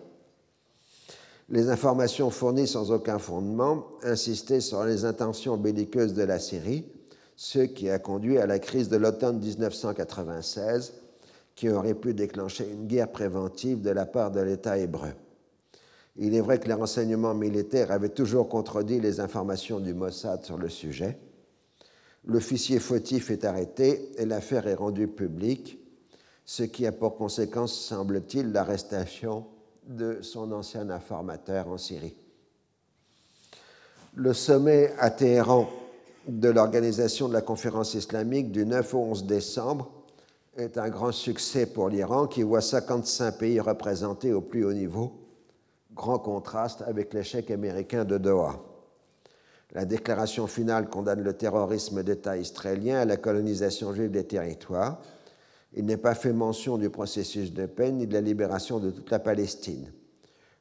Les informations fournies sans aucun fondement insistaient sur les intentions belliqueuses de la Syrie, ce qui a conduit à la crise de l'automne 1996 qui aurait pu déclencher une guerre préventive de la part de l'État hébreu. Il est vrai que les renseignements militaires avaient toujours contredit les informations du Mossad sur le sujet. L'officier fautif est arrêté et l'affaire est rendue publique, ce qui a pour conséquence, semble-t-il, l'arrestation de son ancien informateur en Syrie. Le sommet à Téhéran de l'organisation de la conférence islamique du 9 au 11 décembre est un grand succès pour l'Iran qui voit 55 pays représentés au plus haut niveau, grand contraste avec l'échec américain de Doha. La déclaration finale condamne le terrorisme d'État israélien à la colonisation juive des territoires. Il n'est pas fait mention du processus de paix ni de la libération de toute la Palestine.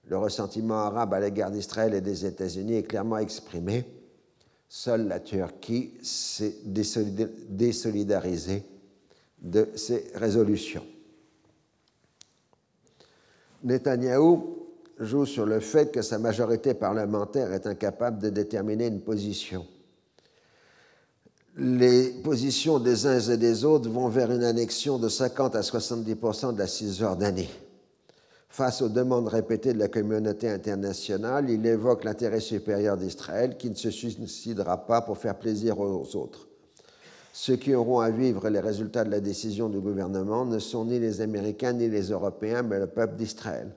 Le ressentiment arabe à l'égard d'Israël et des États-Unis est clairement exprimé. Seule la Turquie s'est désolidarisée de ces résolutions. Netanyahou joue sur le fait que sa majorité parlementaire est incapable de déterminer une position. Les positions des uns et des autres vont vers une annexion de 50 à 70% de la Cisjordanie. Face aux demandes répétées de la communauté internationale, il évoque l'intérêt supérieur d'Israël qui ne se suicidera pas pour faire plaisir aux autres. Ceux qui auront à vivre les résultats de la décision du gouvernement ne sont ni les Américains ni les Européens, mais le peuple d'Israël.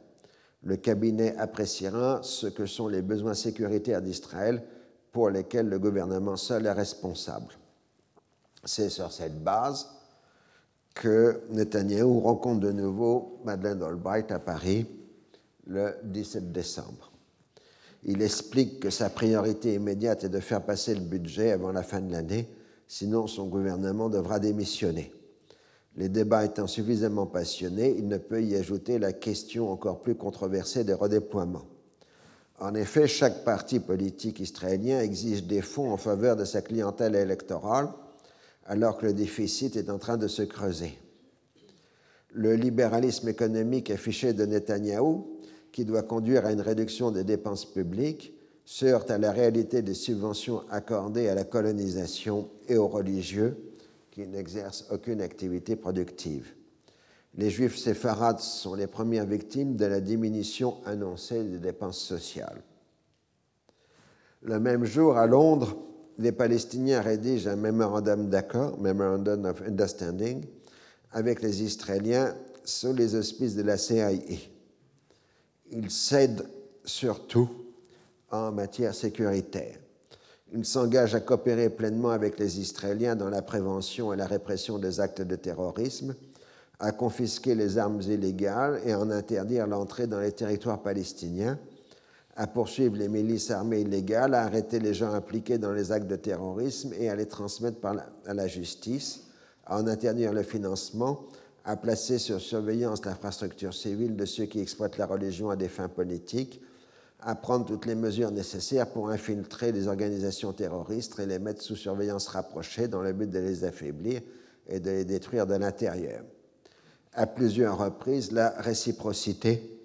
Le cabinet appréciera ce que sont les besoins sécuritaires d'Israël pour lesquels le gouvernement seul est responsable. C'est sur cette base que Netanyahou rencontre de nouveau Madeleine Albright à Paris le 17 décembre. Il explique que sa priorité immédiate est de faire passer le budget avant la fin de l'année sinon son gouvernement devra démissionner. Les débats étant suffisamment passionnés, il ne peut y ajouter la question encore plus controversée des redéploiements. En effet, chaque parti politique israélien exige des fonds en faveur de sa clientèle électorale, alors que le déficit est en train de se creuser. Le libéralisme économique affiché de Netanyahou, qui doit conduire à une réduction des dépenses publiques, se heurte à la réalité des subventions accordées à la colonisation et aux religieux qui n'exercent aucune activité productive. Les juifs séfarades sont les premières victimes de la diminution annoncée des dépenses sociales. Le même jour, à Londres, les Palestiniens rédigent un mémorandum d'accord, Memorandum of Understanding, avec les Israéliens sous les auspices de la CIA. Il cède surtout en matière sécuritaire. Il s'engage à coopérer pleinement avec les Israéliens dans la prévention et la répression des actes de terrorisme, à confisquer les armes illégales et à en interdire l'entrée dans les territoires palestiniens, à poursuivre les milices armées illégales, à arrêter les gens impliqués dans les actes de terrorisme et à les transmettre à la justice, à en interdire le financement, à placer sur surveillance l'infrastructure civile de ceux qui exploitent la religion à des fins politiques, à prendre toutes les mesures nécessaires pour infiltrer les organisations terroristes et les mettre sous surveillance rapprochée dans le but de les affaiblir et de les détruire de l'intérieur. À plusieurs reprises, la réciprocité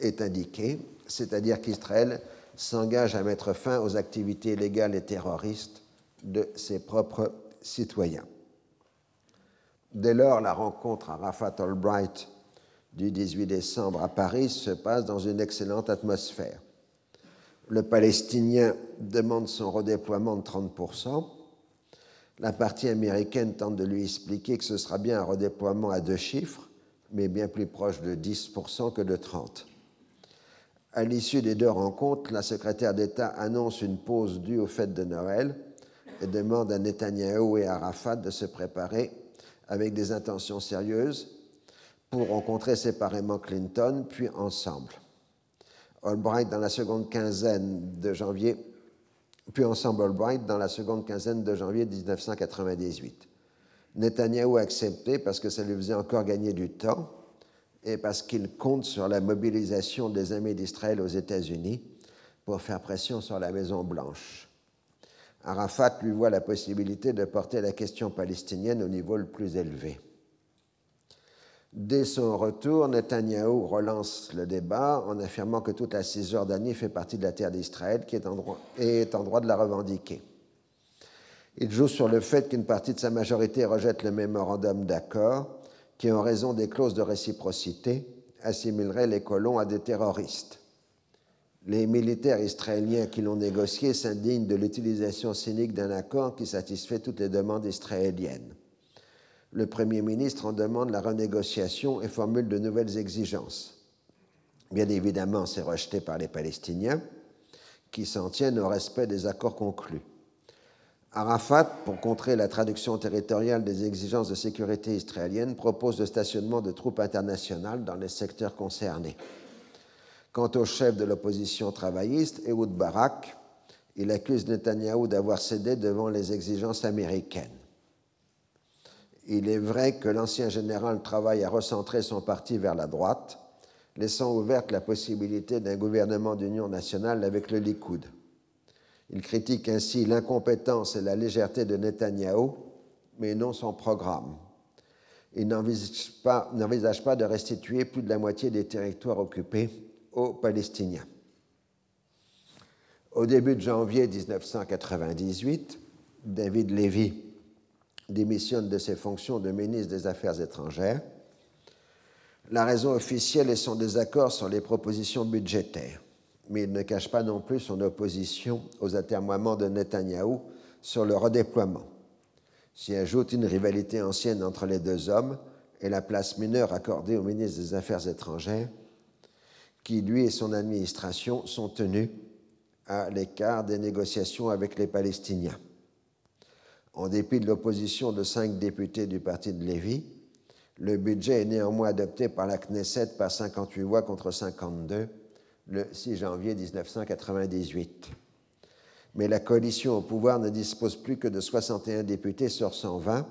est indiquée, c'est-à-dire qu'Israël s'engage à mettre fin aux activités légales et terroristes de ses propres citoyens. Dès lors, la rencontre à Rafat Albright du 18 décembre à Paris se passe dans une excellente atmosphère. Le Palestinien demande son redéploiement de 30%. La partie américaine tente de lui expliquer que ce sera bien un redéploiement à deux chiffres, mais bien plus proche de 10% que de 30%. À l'issue des deux rencontres, la secrétaire d'État annonce une pause due aux fêtes de Noël et demande à Netanyahou et à Arafat de se préparer avec des intentions sérieuses pour rencontrer séparément Clinton, puis ensemble. Albright dans la seconde quinzaine de janvier, puis ensemble Albright dans la seconde quinzaine de janvier 1998. Netanyahu a accepté parce que ça lui faisait encore gagner du temps et parce qu'il compte sur la mobilisation des amis d'Israël aux États-Unis pour faire pression sur la Maison-Blanche. Arafat lui voit la possibilité de porter la question palestinienne au niveau le plus élevé. Dès son retour, Netanyahou relance le débat en affirmant que toute la Cisjordanie fait partie de la terre d'Israël qui est en, droit, et est en droit de la revendiquer. Il joue sur le fait qu'une partie de sa majorité rejette le mémorandum d'accord qui, en raison des clauses de réciprocité, assimilerait les colons à des terroristes. Les militaires israéliens qui l'ont négocié s'indignent de l'utilisation cynique d'un accord qui satisfait toutes les demandes israéliennes le Premier ministre en demande la renégociation et formule de nouvelles exigences. Bien évidemment, c'est rejeté par les Palestiniens, qui s'en tiennent au respect des accords conclus. Arafat, pour contrer la traduction territoriale des exigences de sécurité israéliennes, propose le stationnement de troupes internationales dans les secteurs concernés. Quant au chef de l'opposition travailliste, Ehud Barak, il accuse Netanyahou d'avoir cédé devant les exigences américaines. Il est vrai que l'ancien général travaille à recentrer son parti vers la droite, laissant ouverte la possibilité d'un gouvernement d'union nationale avec le Likoud. Il critique ainsi l'incompétence et la légèreté de Netanyahou, mais non son programme. Il n'envisage pas, pas, de restituer plus de la moitié des territoires occupés aux Palestiniens. Au début de janvier 1998, David Levy démissionne de ses fonctions de ministre des Affaires étrangères. La raison officielle est son désaccord sur les propositions budgétaires, mais il ne cache pas non plus son opposition aux atermoiements de Netanyahou sur le redéploiement. S'y ajoute une rivalité ancienne entre les deux hommes et la place mineure accordée au ministre des Affaires étrangères, qui, lui et son administration, sont tenus à l'écart des négociations avec les Palestiniens. En dépit de l'opposition de cinq députés du parti de Lévi, le budget est néanmoins adopté par la Knesset par 58 voix contre 52 le 6 janvier 1998. Mais la coalition au pouvoir ne dispose plus que de 61 députés sur 120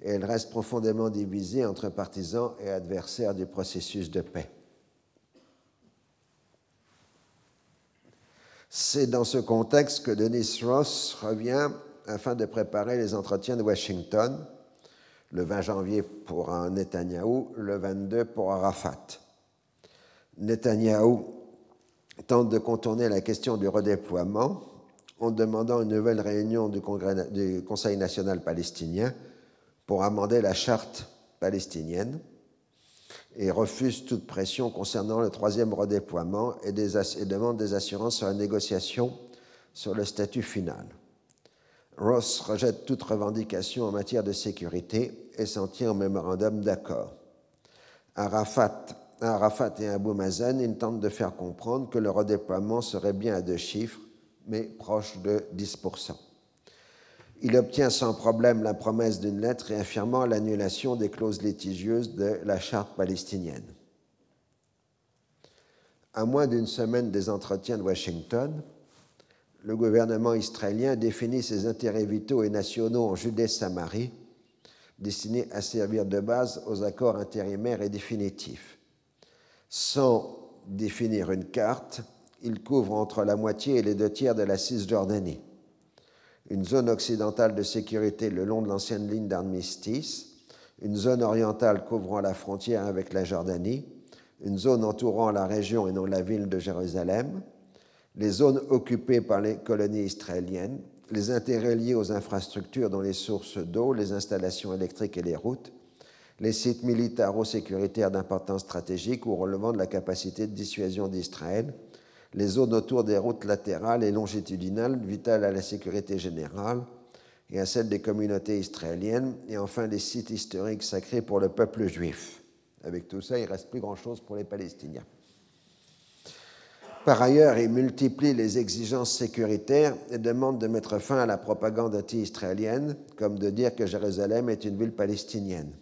et elle reste profondément divisée entre partisans et adversaires du processus de paix. C'est dans ce contexte que Denis Ross revient afin de préparer les entretiens de Washington, le 20 janvier pour un Netanyahou, le 22 pour Arafat. Netanyahou tente de contourner la question du redéploiement en demandant une nouvelle réunion du, Conseil national palestinien pour amender la charte palestinienne et refuse toute pression concernant le troisième redéploiement et demande des assurances sur la négociation sur le statut final. Ross rejette toute revendication en matière de sécurité et s'en tient au mémorandum d'accord. Arafat, Arafat et Abou Mazen, il tente de faire comprendre que le redéploiement serait bien à deux chiffres, mais proche de 10%. Il obtient sans problème la promesse d'une lettre réaffirmant l'annulation des clauses litigieuses de la charte palestinienne. À moins d'une semaine des entretiens de Washington, le gouvernement israélien définit ses intérêts vitaux et nationaux en Judée-Samarie, destinés à servir de base aux accords intérimaires et définitifs. Sans définir une carte, il couvre entre la moitié et les deux tiers de la Cisjordanie, une zone occidentale de sécurité le long de l'ancienne ligne d'armistice, une zone orientale couvrant la frontière avec la Jordanie, une zone entourant la région et non la ville de Jérusalem, les zones occupées par les colonies israéliennes, les intérêts liés aux infrastructures dont les sources d'eau, les installations électriques et les routes, les sites militaro-sécuritaires d'importance stratégique ou relevant de la capacité de dissuasion d'Israël, les zones autour des routes latérales et longitudinales vitales à la sécurité générale et à celle des communautés israéliennes, et enfin les sites historiques sacrés pour le peuple juif. Avec tout ça, il ne reste plus grand-chose pour les Palestiniens. Par ailleurs, il multiplie les exigences sécuritaires et demande de mettre fin à la propagande anti-israélienne, comme de dire que Jérusalem est une ville palestinienne.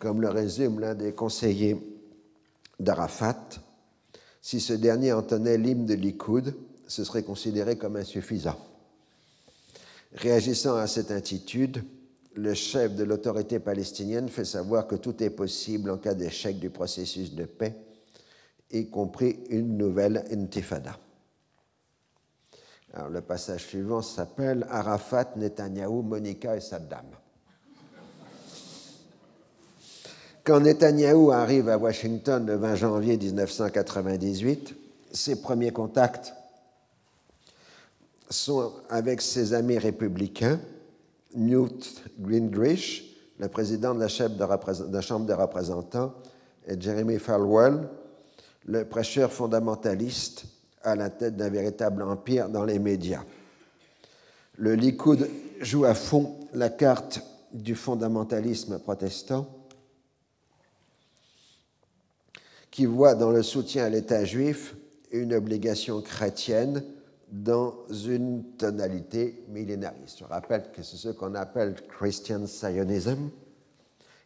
Comme le résume l'un des conseillers d'Arafat, si ce dernier entonnait l'hymne de Likoud, ce serait considéré comme insuffisant. Réagissant à cette attitude, le chef de l'autorité palestinienne fait savoir que tout est possible en cas d'échec du processus de paix y compris une nouvelle intifada. Le passage suivant s'appelle Arafat, Netanyahou, Monica et Saddam. Quand Netanyahou arrive à Washington le 20 janvier 1998, ses premiers contacts sont avec ses amis républicains, Newt Gingrich, le président de la, de la Chambre des représentants, et Jeremy Falwell, le prêcheur fondamentaliste à la tête d'un véritable empire dans les médias. Le Likoud joue à fond la carte du fondamentalisme protestant qui voit dans le soutien à l'État juif une obligation chrétienne dans une tonalité millénariste. Je rappelle que c'est ce qu'on appelle Christian Zionism,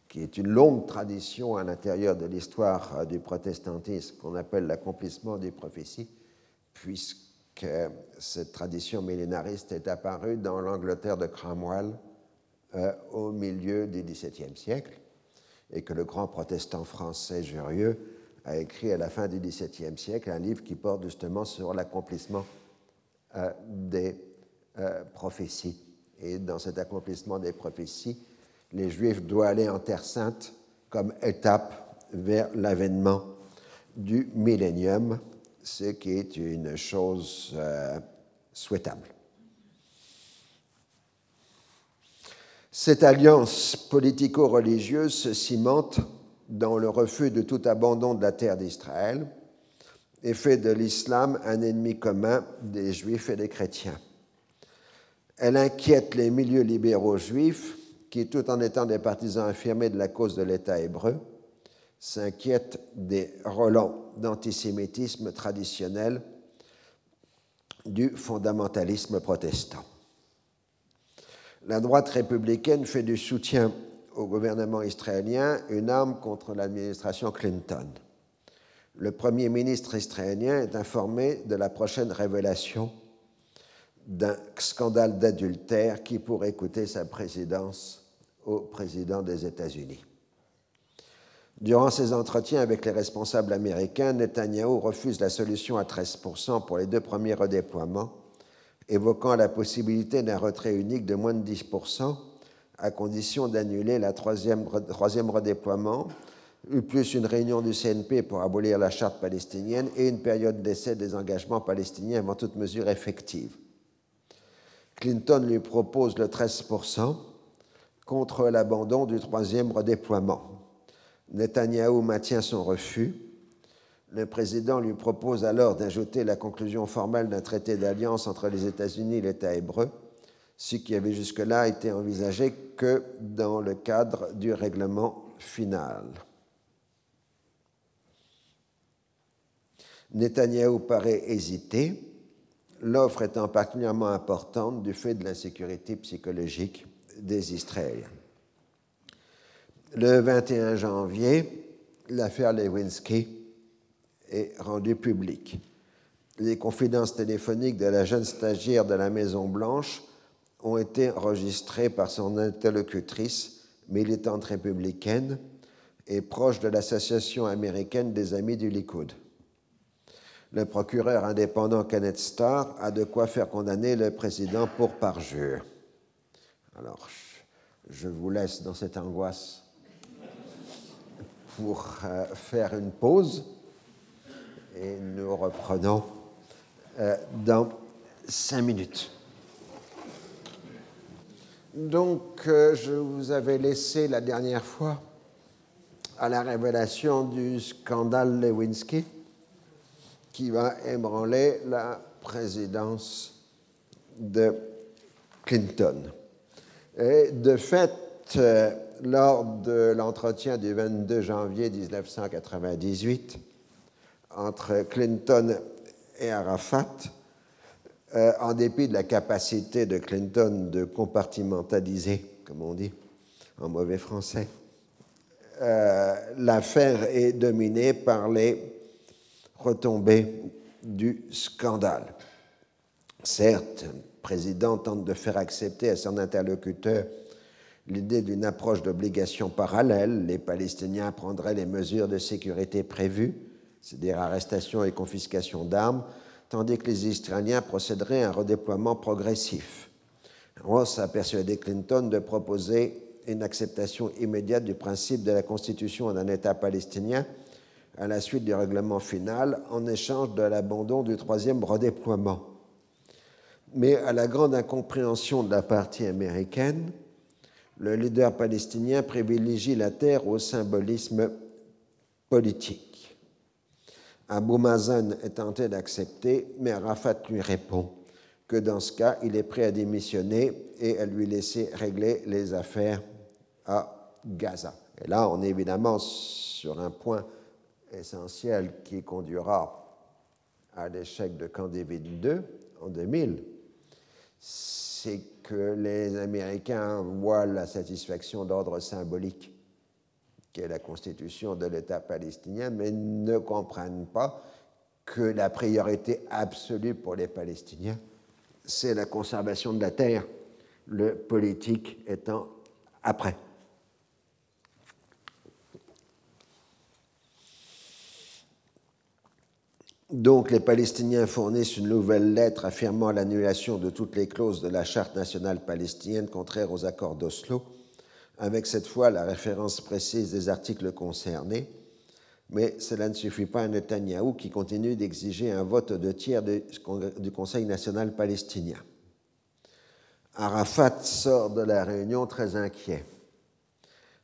qui est une longue tradition à l'intérieur de l'histoire euh, du protestantisme qu'on appelle l'accomplissement des prophéties, puisque cette tradition millénariste est apparue dans l'Angleterre de Cromwell euh, au milieu du XVIIe siècle, et que le grand protestant français Jurieux a écrit à la fin du XVIIe siècle un livre qui porte justement sur l'accomplissement euh, des prophéties. Et dans cet accomplissement des prophéties, les Juifs doivent aller en Terre sainte comme étape vers l'avènement du millénium, ce qui est une chose euh, souhaitable. Cette alliance politico-religieuse se cimente dans le refus de tout abandon de la terre d'Israël et fait de l'islam un ennemi commun des juifs et des chrétiens. Elle inquiète les milieux libéraux juifs qui, tout en étant des partisans affirmés de la cause de l'État hébreu, s'inquiètent des relents d'antisémitisme traditionnel du fondamentalisme protestant. La droite républicaine fait du soutien au gouvernement israélien une arme contre l'administration Clinton. Le Premier ministre israélien est informé de la prochaine révélation d'un scandale d'adultère qui pourrait coûter sa présidence au président des États-Unis. Durant ses entretiens avec les responsables américains, Netanyahu refuse la solution à 13% pour les deux premiers redéploiements, évoquant la possibilité d'un retrait unique de moins de 10% à condition d'annuler le troisième, troisième redéploiement, plus une réunion du CNP pour abolir la charte palestinienne et une période d'essai des engagements palestiniens avant toute mesure effective. Clinton lui propose le 13%, contre l'abandon du troisième redéploiement. Netanyahou maintient son refus. Le président lui propose alors d'ajouter la conclusion formelle d'un traité d'alliance entre les États-Unis et l'État hébreu, ce qui avait jusque-là été envisagé que dans le cadre du règlement final. Netanyahu paraît hésiter, l'offre étant particulièrement importante du fait de l'insécurité psychologique des Israéliens. Le 21 janvier, l'affaire Lewinsky est rendue publique. Les confidences téléphoniques de la jeune stagiaire de la Maison Blanche ont été enregistrées par son interlocutrice, militante républicaine et proche de l'Association américaine des Amis du Likoud. Le procureur indépendant Kenneth Starr a de quoi faire condamner le président pour parjure. Alors, je vous laisse dans cette angoisse pour euh, faire une pause et nous reprenons euh, dans cinq minutes. Donc, euh, je vous avais laissé la dernière fois à la révélation du scandale Lewinsky qui va ébranler la présidence de Clinton. Et de fait, lors de l'entretien du 22 janvier 1998 entre Clinton et Arafat, euh, en dépit de la capacité de Clinton de compartimentaliser, comme on dit en mauvais français, euh, l'affaire est dominée par les retombées du scandale. Certes, le président tente de faire accepter à son interlocuteur l'idée d'une approche d'obligation parallèle. Les Palestiniens prendraient les mesures de sécurité prévues, c'est-à-dire arrestation et confiscation d'armes, tandis que les Israéliens procéderaient à un redéploiement progressif. Ross a persuadé Clinton de proposer une acceptation immédiate du principe de la constitution d'un État palestinien à la suite du règlement final en échange de l'abandon du troisième redéploiement. Mais à la grande incompréhension de la partie américaine, le leader palestinien privilégie la terre au symbolisme politique. Abou Mazen est tenté d'accepter, mais Arafat lui répond que dans ce cas, il est prêt à démissionner et à lui laisser régler les affaires à Gaza. Et là, on est évidemment sur un point essentiel qui conduira à l'échec de Camp David II en 2000 c'est que les Américains voient la satisfaction d'ordre symbolique qui est la constitution de l'État palestinien, mais ne comprennent pas que la priorité absolue pour les Palestiniens, c'est la conservation de la terre, le politique étant après. Donc les Palestiniens fournissent une nouvelle lettre affirmant l'annulation de toutes les clauses de la Charte nationale palestinienne contraires aux accords d'Oslo, avec cette fois la référence précise des articles concernés. Mais cela ne suffit pas à Netanyahou qui continue d'exiger un vote de tiers du Conseil national palestinien. Arafat sort de la réunion très inquiet.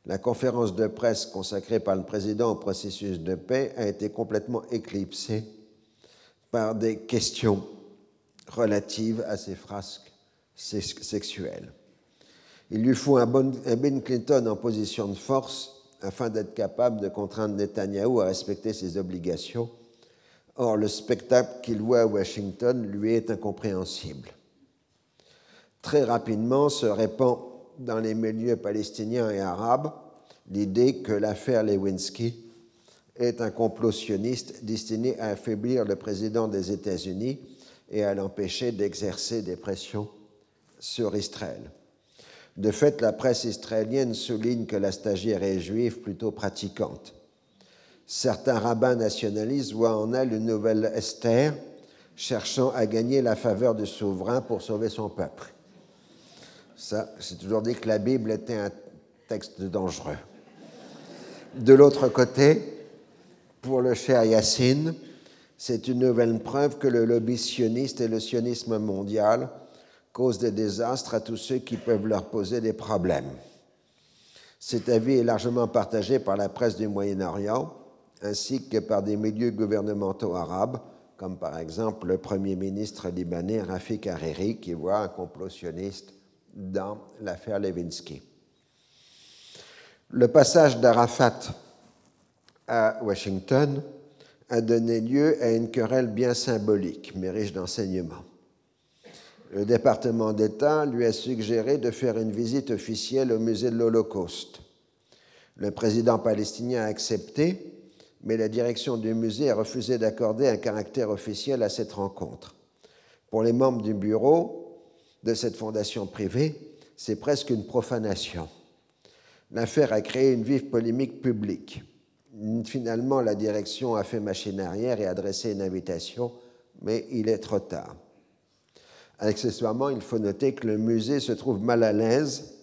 La conférence de presse consacrée par le président au processus de paix a été complètement éclipsée par des questions relatives à ces frasques sexuelles. Il lui faut un, Ben Clinton en position de force afin d'être capable de contraindre Netanyahou à respecter ses obligations. Or, le spectacle qu'il voit à Washington lui est incompréhensible. Très rapidement se répand dans les milieux palestiniens et arabes l'idée que l'affaire Lewinsky est un complot sioniste destiné à affaiblir le président des États-Unis et à l'empêcher d'exercer des pressions sur Israël. De fait, la presse israélienne souligne que la stagiaire est juive plutôt pratiquante. Certains rabbins nationalistes voient en elle une nouvelle Esther, cherchant à gagner la faveur du souverain pour sauver son peuple. Ça, c'est toujours dit que la Bible était un texte dangereux. De l'autre côté, pour le cher Yassine, c'est une nouvelle preuve que le lobby sioniste et le sionisme mondial causent des désastres à tous ceux qui peuvent leur poser des problèmes. Cet avis est largement partagé par la presse du Moyen-Orient ainsi que par des milieux gouvernementaux arabes, comme par exemple le Premier ministre libanais Rafik Hariri, qui voit un complot sioniste dans l'affaire Levinsky. Le passage d'Arafat à Washington a donné lieu à une querelle bien symbolique, mais riche d'enseignements. Le département d'État lui a suggéré de faire une visite officielle au musée de l'Holocauste. Le président palestinien a accepté, mais la direction du musée a refusé d'accorder un caractère officiel à cette rencontre. Pour les membres du bureau de cette fondation privée, c'est presque une profanation. L'affaire a créé une vive polémique publique. Finalement, la direction a fait machine arrière et adressé une invitation, mais il est trop tard. Accessoirement, il faut noter que le musée se trouve mal à l'aise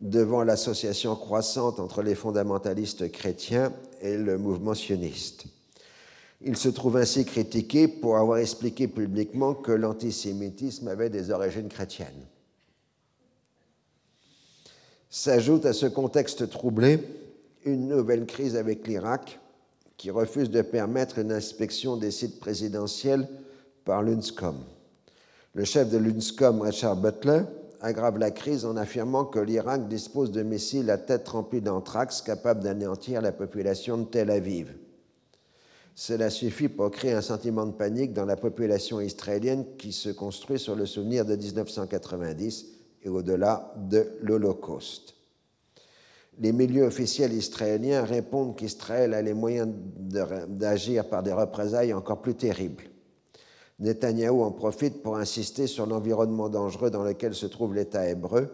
devant l'association croissante entre les fondamentalistes chrétiens et le mouvement sioniste. Il se trouve ainsi critiqué pour avoir expliqué publiquement que l'antisémitisme avait des origines chrétiennes. S'ajoute à ce contexte troublé une nouvelle crise avec l'Irak qui refuse de permettre une inspection des sites présidentiels par l'UNSCOM. Le chef de l'UNSCOM, Richard Butler, aggrave la crise en affirmant que l'Irak dispose de missiles à tête remplie d'anthrax capables d'anéantir la population de Tel Aviv. Cela suffit pour créer un sentiment de panique dans la population israélienne qui se construit sur le souvenir de 1990 et au-delà de l'Holocauste. Les milieux officiels israéliens répondent qu'Israël a les moyens d'agir par des représailles encore plus terribles. Netanyahou en profite pour insister sur l'environnement dangereux dans lequel se trouve l'État hébreu,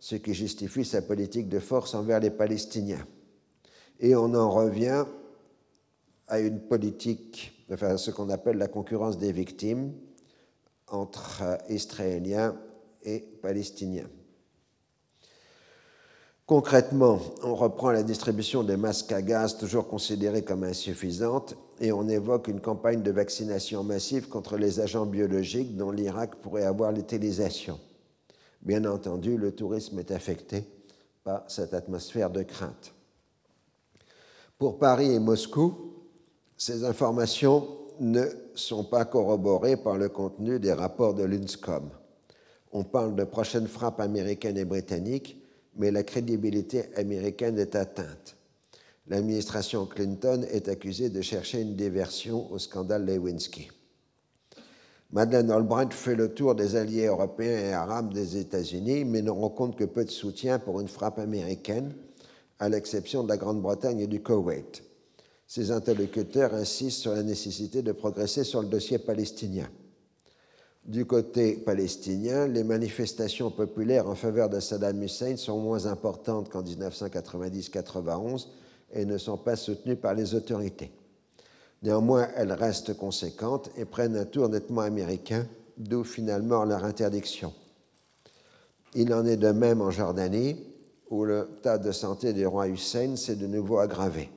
ce qui justifie sa politique de force envers les Palestiniens. Et on en revient à une politique, enfin ce qu'on appelle la concurrence des victimes entre Israéliens et Palestiniens. Concrètement, on reprend la distribution des masques à gaz, toujours considérée comme insuffisante, et on évoque une campagne de vaccination massive contre les agents biologiques dont l'Irak pourrait avoir l'utilisation. Bien entendu, le tourisme est affecté par cette atmosphère de crainte. Pour Paris et Moscou, ces informations ne sont pas corroborées par le contenu des rapports de l'UNSCOM. On parle de prochaines frappes américaines et britanniques, mais la crédibilité américaine est atteinte. L'administration Clinton est accusée de chercher une diversion au scandale Lewinsky. Madeleine Albright fait le tour des alliés européens et arabes des États-Unis, mais ne rencontre que peu de soutien pour une frappe américaine, à l'exception de la Grande-Bretagne et du Koweït. Ses interlocuteurs insistent sur la nécessité de progresser sur le dossier palestinien. Du côté palestinien, les manifestations populaires en faveur de Saddam Hussein sont moins importantes qu'en 1990-91 et ne sont pas soutenues par les autorités. Néanmoins, elles restent conséquentes et prennent un tour nettement américain, d'où finalement leur interdiction. Il en est de même en Jordanie, où le tas de santé du roi Hussein s'est de nouveau aggravé.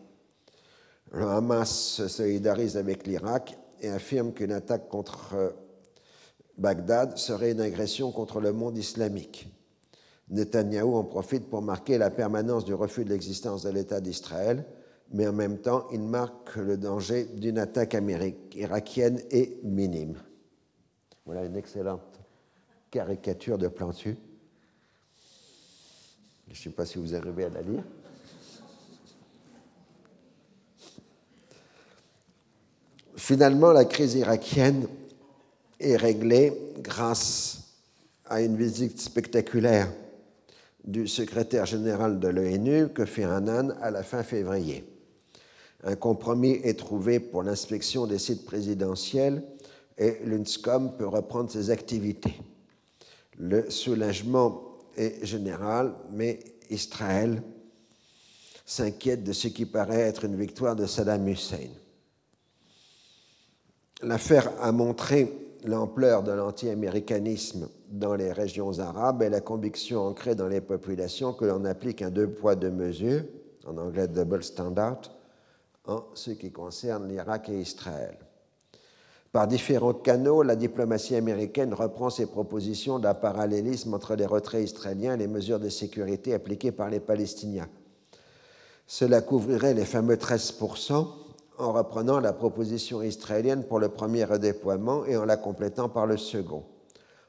Le Hamas se solidarise avec l'Irak et affirme qu'une attaque contre Bagdad serait une agression contre le monde islamique. Netanyahou en profite pour marquer la permanence du refus de l'existence de l'État d'Israël, mais en même temps, il marque que le danger d'une attaque irakienne est minime. Voilà une excellente caricature de Plantu. Je ne sais pas si vous arrivez à la lire. Finalement, la crise irakienne est réglé grâce à une visite spectaculaire du secrétaire général de l'ONU, Kofi Annan, à la fin février. Un compromis est trouvé pour l'inspection des sites présidentiels et l'UNSCOM peut reprendre ses activités. Le soulagement est général, mais Israël s'inquiète de ce qui paraît être une victoire de Saddam Hussein. L'affaire a montré l'ampleur de l'anti-américanisme dans les régions arabes et la conviction ancrée dans les populations que l'on applique un deux poids, deux mesures, en anglais double standard, en ce qui concerne l'Irak et Israël. Par différents canaux, la diplomatie américaine reprend ses propositions d'un parallélisme entre les retraits israéliens et les mesures de sécurité appliquées par les Palestiniens. Cela couvrirait les fameux 13 en reprenant la proposition israélienne pour le premier redéploiement et en la complétant par le second.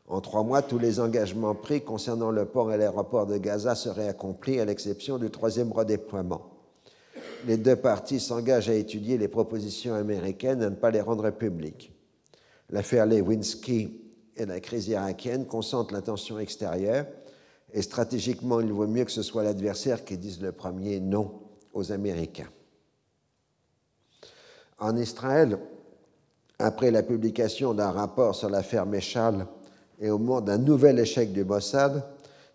En trois mois, tous les engagements pris concernant le port et l'aéroport de Gaza seraient accomplis, à l'exception du troisième redéploiement. les deux parties s'engagent à étudier les propositions américaines et à ne pas les rendre publiques. L'affaire Lewinsky et la crise irakienne consentent l'intention extérieure et stratégiquement, il vaut mieux que ce soit l'adversaire qui dise le premier non aux Américains. En Israël, après la publication d'un rapport sur l'affaire Méchal et au moment d'un nouvel échec du Mossad,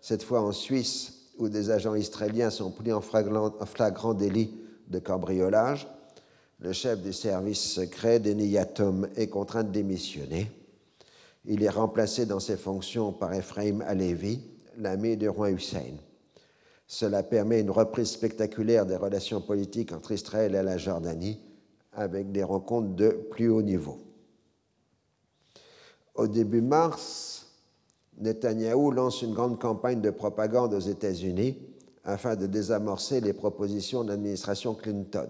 cette fois en Suisse, où des agents israéliens sont pris en flagrant, délit de cambriolage, le chef du service secret, Denis Yatom, est contraint de démissionner. Il est remplacé dans ses fonctions par Ephraim Alevi, l'ami du roi Hussein. Cela permet une reprise spectaculaire des relations politiques entre Israël et la Jordanie, avec des rencontres de plus haut niveau. Au début mars, Netanyahou lance une grande campagne de propagande aux États-Unis afin de désamorcer les propositions de l'administration Clinton.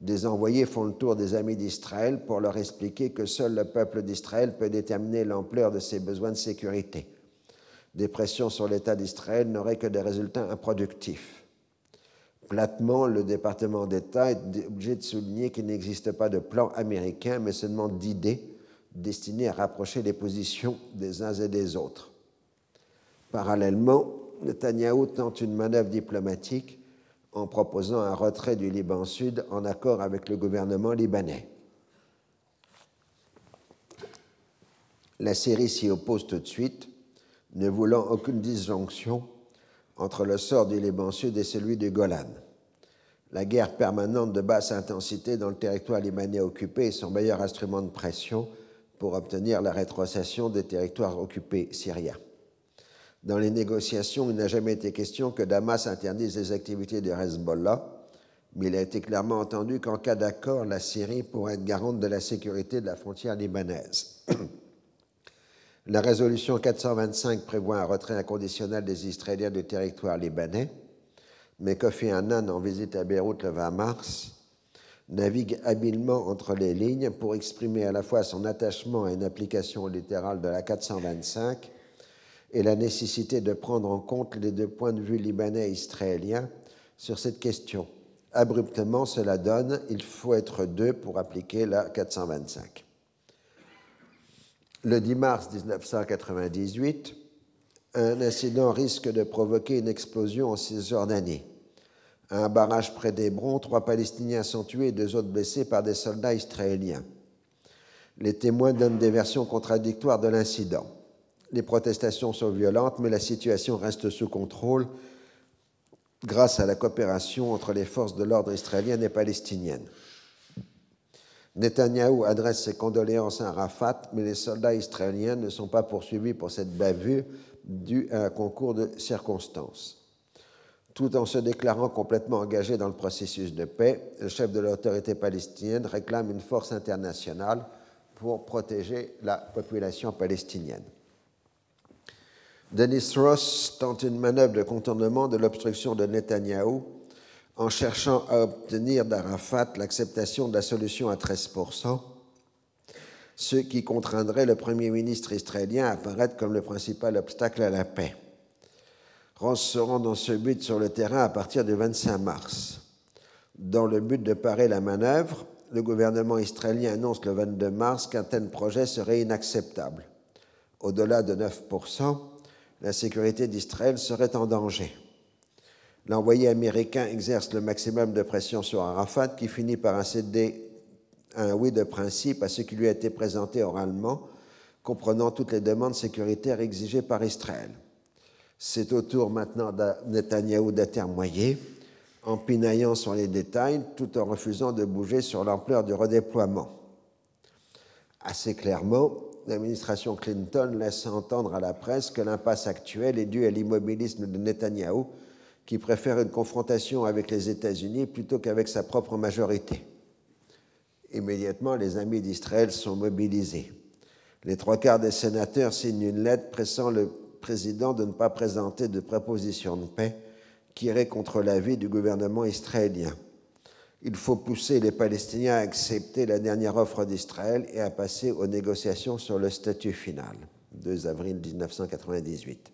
Des envoyés font le tour des amis d'Israël pour leur expliquer que seul le peuple d'Israël peut déterminer l'ampleur de ses besoins de sécurité. Des pressions sur l'État d'Israël n'auraient que des résultats improductifs. Platement, le département d'État est obligé de souligner qu'il n'existe pas de plan américain, mais seulement d'idées destinées à rapprocher les positions des uns et des autres. Parallèlement, Netanyahou tente une manœuvre diplomatique en proposant un retrait du Liban Sud en accord avec le gouvernement libanais. La Syrie s'y oppose tout de suite, ne voulant aucune disjonction entre le sort du Liban Sud et celui du Golan. La guerre permanente de basse intensité dans le territoire libanais occupé est son meilleur instrument de pression pour obtenir la rétrocession des territoires occupés syriens. Dans les négociations, il n'a jamais été question que Damas interdise les activités de Hezbollah, mais il a été clairement entendu qu'en cas d'accord, la Syrie pourrait être garante de la sécurité de la frontière libanaise. la résolution 425 prévoit un retrait inconditionnel des Israéliens du territoire libanais, mais Kofi Annan, en visite à Beyrouth le 20 mars, navigue habilement entre les lignes pour exprimer à la fois son attachement à une application littérale de la 425 et la nécessité de prendre en compte les deux points de vue libanais et israéliens sur cette question. Abruptement, cela donne il faut être deux pour appliquer la 425. Le 10 mars 1998, un incident risque de provoquer une explosion en Cisjordanie. À un barrage près d'Hébron, trois Palestiniens sont tués et deux autres blessés par des soldats israéliens. Les témoins donnent des versions contradictoires de l'incident. Les protestations sont violentes, mais la situation reste sous contrôle grâce à la coopération entre les forces de l'ordre israéliennes et palestiniennes. Netanyahou adresse ses condoléances à Arafat, mais les soldats israéliens ne sont pas poursuivis pour cette bavure due à un concours de circonstances. Tout en se déclarant complètement engagé dans le processus de paix, le chef de l'autorité palestinienne réclame une force internationale pour protéger la population palestinienne. Denis Ross tente une manœuvre de contournement de l'obstruction de Netanyahou en cherchant à obtenir d'Arafat l'acceptation de la solution à 13%, ce qui contraindrait le Premier ministre israélien à apparaître comme le principal obstacle à la paix. Ross se rend dans ce but sur le terrain à partir du 25 mars. Dans le but de parer la manœuvre, le gouvernement israélien annonce le 22 mars qu'un tel projet serait inacceptable. Au-delà de 9%, la sécurité d'Israël serait en danger. L'envoyé américain exerce le maximum de pression sur Arafat qui finit par incéder un oui de principe à ce qui lui a été présenté oralement, comprenant toutes les demandes sécuritaires exigées par Israël. C'est au tour maintenant de Netanyahou d'atermoyer, en pinaillant sur les détails tout en refusant de bouger sur l'ampleur du redéploiement. Assez clairement, l'administration Clinton laisse entendre à la presse que l'impasse actuelle est due à l'immobilisme de Netanyahou, qui préfère une confrontation avec les États-Unis plutôt qu'avec sa propre majorité. Immédiatement, les amis d'Israël sont mobilisés. Les trois quarts des sénateurs signent une lettre pressant le président de ne pas présenter de proposition de paix qui irait contre l'avis du gouvernement israélien il faut pousser les Palestiniens à accepter la dernière offre d'Israël et à passer aux négociations sur le statut final. 2 avril 1998.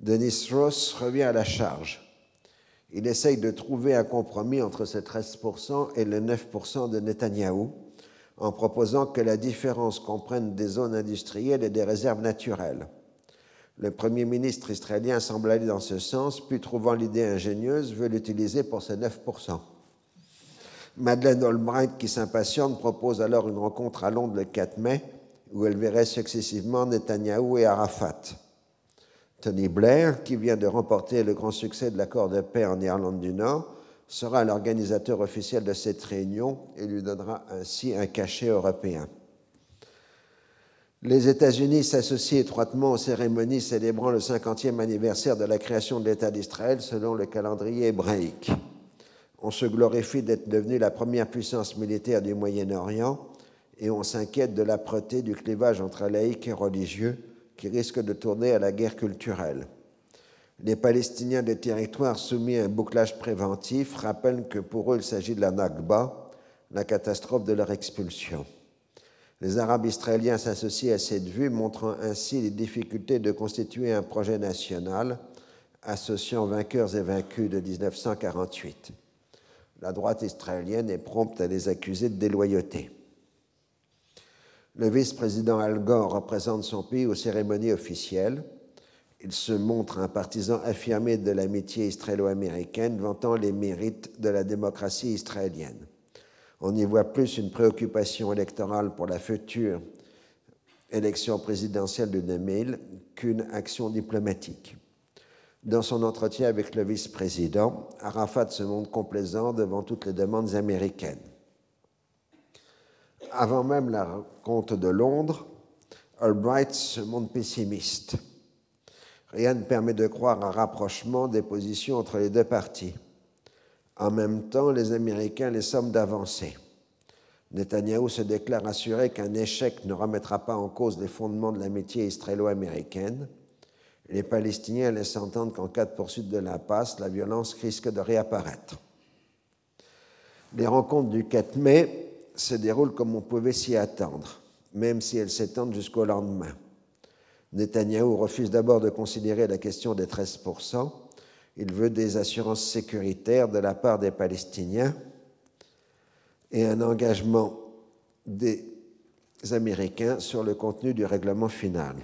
Denis Ross revient à la charge. Il essaye de trouver un compromis entre ces 13% et le 9% de Netanyahou, en proposant que la différence comprenne des zones industrielles et des réserves naturelles. Le Premier ministre israélien semble aller dans ce sens, puis trouvant l'idée ingénieuse, veut l'utiliser pour ses 9%. Madeleine Albright, qui s'impatiente, propose alors une rencontre à Londres le 4 mai, où elle verrait successivement Netanyahou et Arafat. Tony Blair, qui vient de remporter le grand succès de l'accord de paix en Irlande du Nord, sera l'organisateur officiel de cette réunion et lui donnera ainsi un cachet européen. Les États-Unis s'associent étroitement aux cérémonies célébrant le 50e anniversaire de la création de l'État d'Israël selon le calendrier hébraïque. On se glorifie d'être devenu la première puissance militaire du Moyen-Orient et on s'inquiète de l'âpreté du clivage entre laïcs et religieux qui risque de tourner à la guerre culturelle. Les Palestiniens des territoires soumis à un bouclage préventif rappellent que pour eux il s'agit de la Nakba, la catastrophe de leur expulsion. Les Arabes israéliens s'associent à cette vue, montrant ainsi les difficultés de constituer un projet national associant vainqueurs et vaincus de 1948. La droite israélienne est prompte à les accuser de déloyauté. Le vice-président Al Gore représente son pays aux cérémonies officielles. Il se montre un partisan affirmé de l'amitié israélo-américaine, vantant les mérites de la démocratie israélienne. On y voit plus une préoccupation électorale pour la future élection présidentielle de 2000 qu'une action diplomatique. Dans son entretien avec le vice-président, Arafat se montre complaisant devant toutes les demandes américaines. Avant même la rencontre de Londres, Albright se montre pessimiste. Rien ne permet de croire un rapprochement des positions entre les deux parties. En même temps, les Américains les somment d'avancer. Netanyahou se déclare assuré qu'un échec ne remettra pas en cause les fondements de l'amitié israélo-américaine. Les Palestiniens laissent entendre qu'en cas de poursuite de la passe, la violence risque de réapparaître. Les rencontres du 4 mai se déroulent comme on pouvait s'y attendre, même si elles s'étendent jusqu'au lendemain. Netanyahou refuse d'abord de considérer la question des 13 il veut des assurances sécuritaires de la part des Palestiniens et un engagement des Américains sur le contenu du règlement final.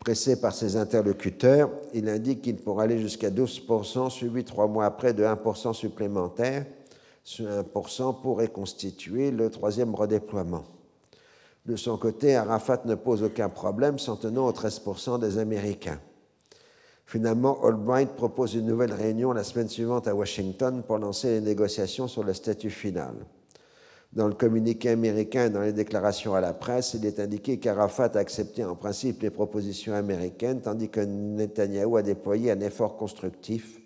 Pressé par ses interlocuteurs, il indique qu'il pourra aller jusqu'à 12%, suivi trois mois après de 1% supplémentaire. Ce 1% pourrait constituer le troisième redéploiement. De son côté, Arafat ne pose aucun problème, s'en tenant aux 13% des Américains. Finalement, Albright propose une nouvelle réunion la semaine suivante à Washington pour lancer les négociations sur le statut final. Dans le communiqué américain et dans les déclarations à la presse, il est indiqué qu'Arafat a accepté en principe les propositions américaines, tandis que Netanyahou a déployé un effort constructif,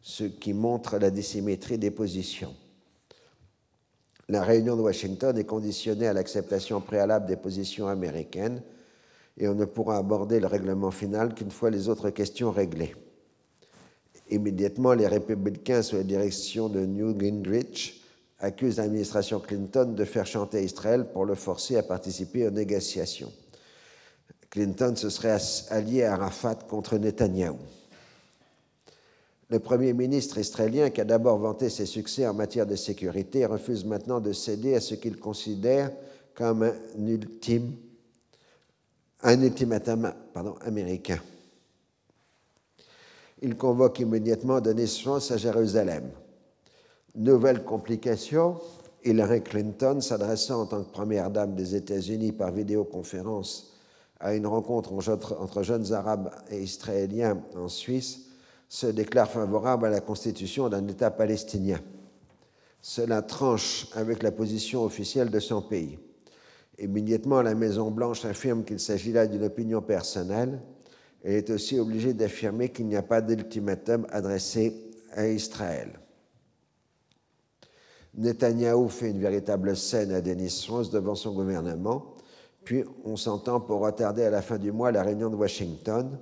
ce qui montre la dissymétrie des positions. La réunion de Washington est conditionnée à l'acceptation préalable des positions américaines et on ne pourra aborder le règlement final qu'une fois les autres questions réglées. Immédiatement, les républicains, sous la direction de Newt Gingrich, accusent l'administration Clinton de faire chanter Israël pour le forcer à participer aux négociations. Clinton se serait allié à Arafat contre Netanyahou. Le Premier ministre israélien, qui a d'abord vanté ses succès en matière de sécurité, refuse maintenant de céder à ce qu'il considère comme un ultime un ultimatum américain. Il convoque immédiatement Denis France à Jérusalem. Nouvelle complication, Hillary Clinton, s'adressant en tant que première dame des États-Unis par vidéoconférence à une rencontre entre jeunes Arabes et Israéliens en Suisse, se déclare favorable à la constitution d'un État palestinien. Cela tranche avec la position officielle de son pays. Immédiatement, la Maison-Blanche affirme qu'il s'agit là d'une opinion personnelle. Elle est aussi obligée d'affirmer qu'il n'y a pas d'ultimatum adressé à Israël. Netanyahou fait une véritable scène à Denis Ross devant son gouvernement, puis on s'entend pour retarder à la fin du mois la réunion de Washington.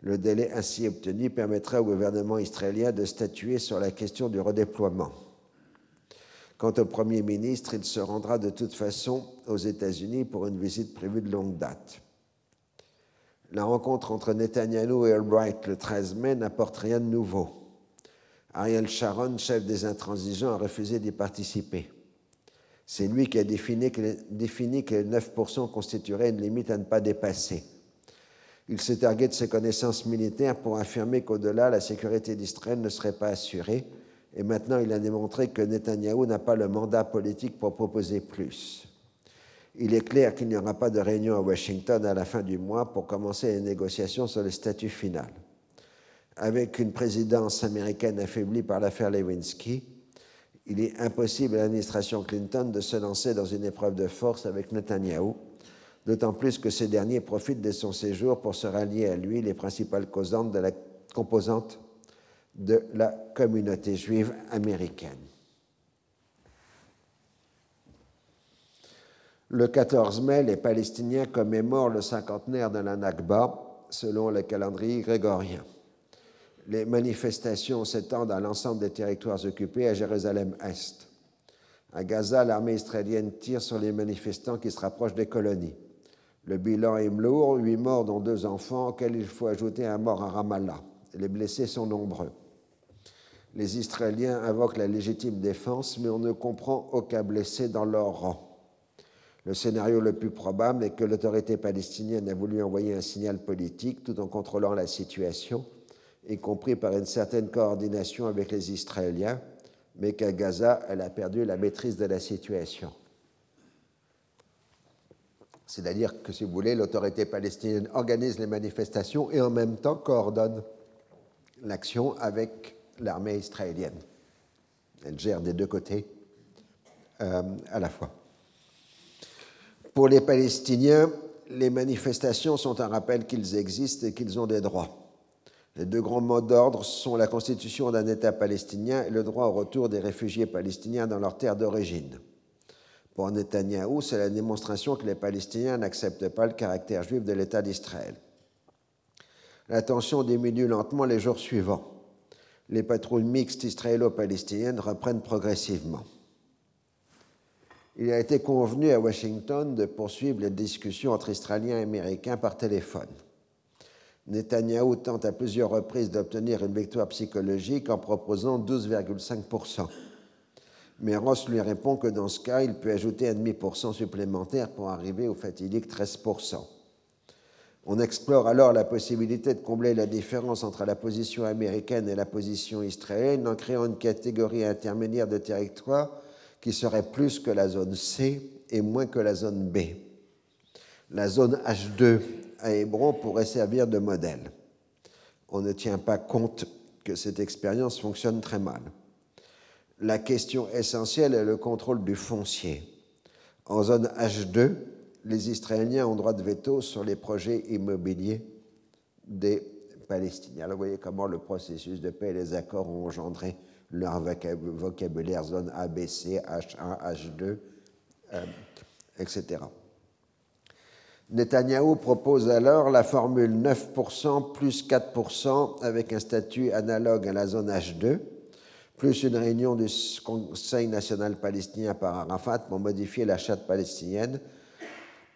Le délai ainsi obtenu permettra au gouvernement israélien de statuer sur la question du redéploiement. Quant au Premier ministre, il se rendra de toute façon aux États-Unis pour une visite prévue de longue date. La rencontre entre Netanyahu et Albright le 13 mai n'apporte rien de nouveau. Ariel Sharon, chef des intransigeants, a refusé d'y participer. C'est lui qui a défini que, les, défini que les 9% constitueraient une limite à ne pas dépasser. Il s'est targué de ses connaissances militaires pour affirmer qu'au-delà, la sécurité d'Israël ne serait pas assurée. Et maintenant, il a démontré que Netanyahou n'a pas le mandat politique pour proposer plus. Il est clair qu'il n'y aura pas de réunion à Washington à la fin du mois pour commencer les négociations sur le statut final. Avec une présidence américaine affaiblie par l'affaire Lewinsky, il est impossible à l'administration Clinton de se lancer dans une épreuve de force avec Netanyahou, d'autant plus que ces derniers profitent de son séjour pour se rallier à lui les principales causantes de la composante de la communauté juive américaine. Le 14 mai, les Palestiniens commémorent le cinquantenaire de la Nakba selon le calendrier grégorien. Les manifestations s'étendent à l'ensemble des territoires occupés à Jérusalem-Est. À Gaza, l'armée israélienne tire sur les manifestants qui se rapprochent des colonies. Le bilan est lourd, huit morts dont deux enfants, auxquels il faut ajouter un mort à Ramallah. Les blessés sont nombreux. Les Israéliens invoquent la légitime défense, mais on ne comprend aucun blessé dans leur rang. Le scénario le plus probable est que l'autorité palestinienne a voulu envoyer un signal politique tout en contrôlant la situation, y compris par une certaine coordination avec les Israéliens, mais qu'à Gaza, elle a perdu la maîtrise de la situation. C'est-à-dire que, si vous voulez, l'autorité palestinienne organise les manifestations et en même temps coordonne l'action avec l'armée israélienne. Elle gère des deux côtés euh, à la fois. Pour les Palestiniens, les manifestations sont un rappel qu'ils existent et qu'ils ont des droits. Les deux grands mots d'ordre sont la constitution d'un État palestinien et le droit au retour des réfugiés palestiniens dans leur terre d'origine. Pour Netanyahou, c'est la démonstration que les Palestiniens n'acceptent pas le caractère juif de l'État d'Israël. La tension diminue lentement les jours suivants. Les patrouilles mixtes israélo-palestiniennes reprennent progressivement. Il a été convenu à Washington de poursuivre les discussions entre Israéliens et Américains par téléphone. Netanyahou tente à plusieurs reprises d'obtenir une victoire psychologique en proposant 12,5% mais Ross lui répond que dans ce cas, il peut ajouter un demi-pour supplémentaire pour arriver au fatidique 13%. On explore alors la possibilité de combler la différence entre la position américaine et la position israélienne en créant une catégorie intermédiaire de territoire qui serait plus que la zone C et moins que la zone B. La zone H2 à Hébron pourrait servir de modèle. On ne tient pas compte que cette expérience fonctionne très mal la question essentielle est le contrôle du foncier. En zone H2, les Israéliens ont droit de veto sur les projets immobiliers des Palestiniens. Alors vous voyez comment le processus de paix et les accords ont engendré leur vocabulaire zone ABC, H1, H2, etc. Netanyahou propose alors la formule 9% plus 4% avec un statut analogue à la zone H2 plus une réunion du Conseil national palestinien par Arafat pour modifier la charte palestinienne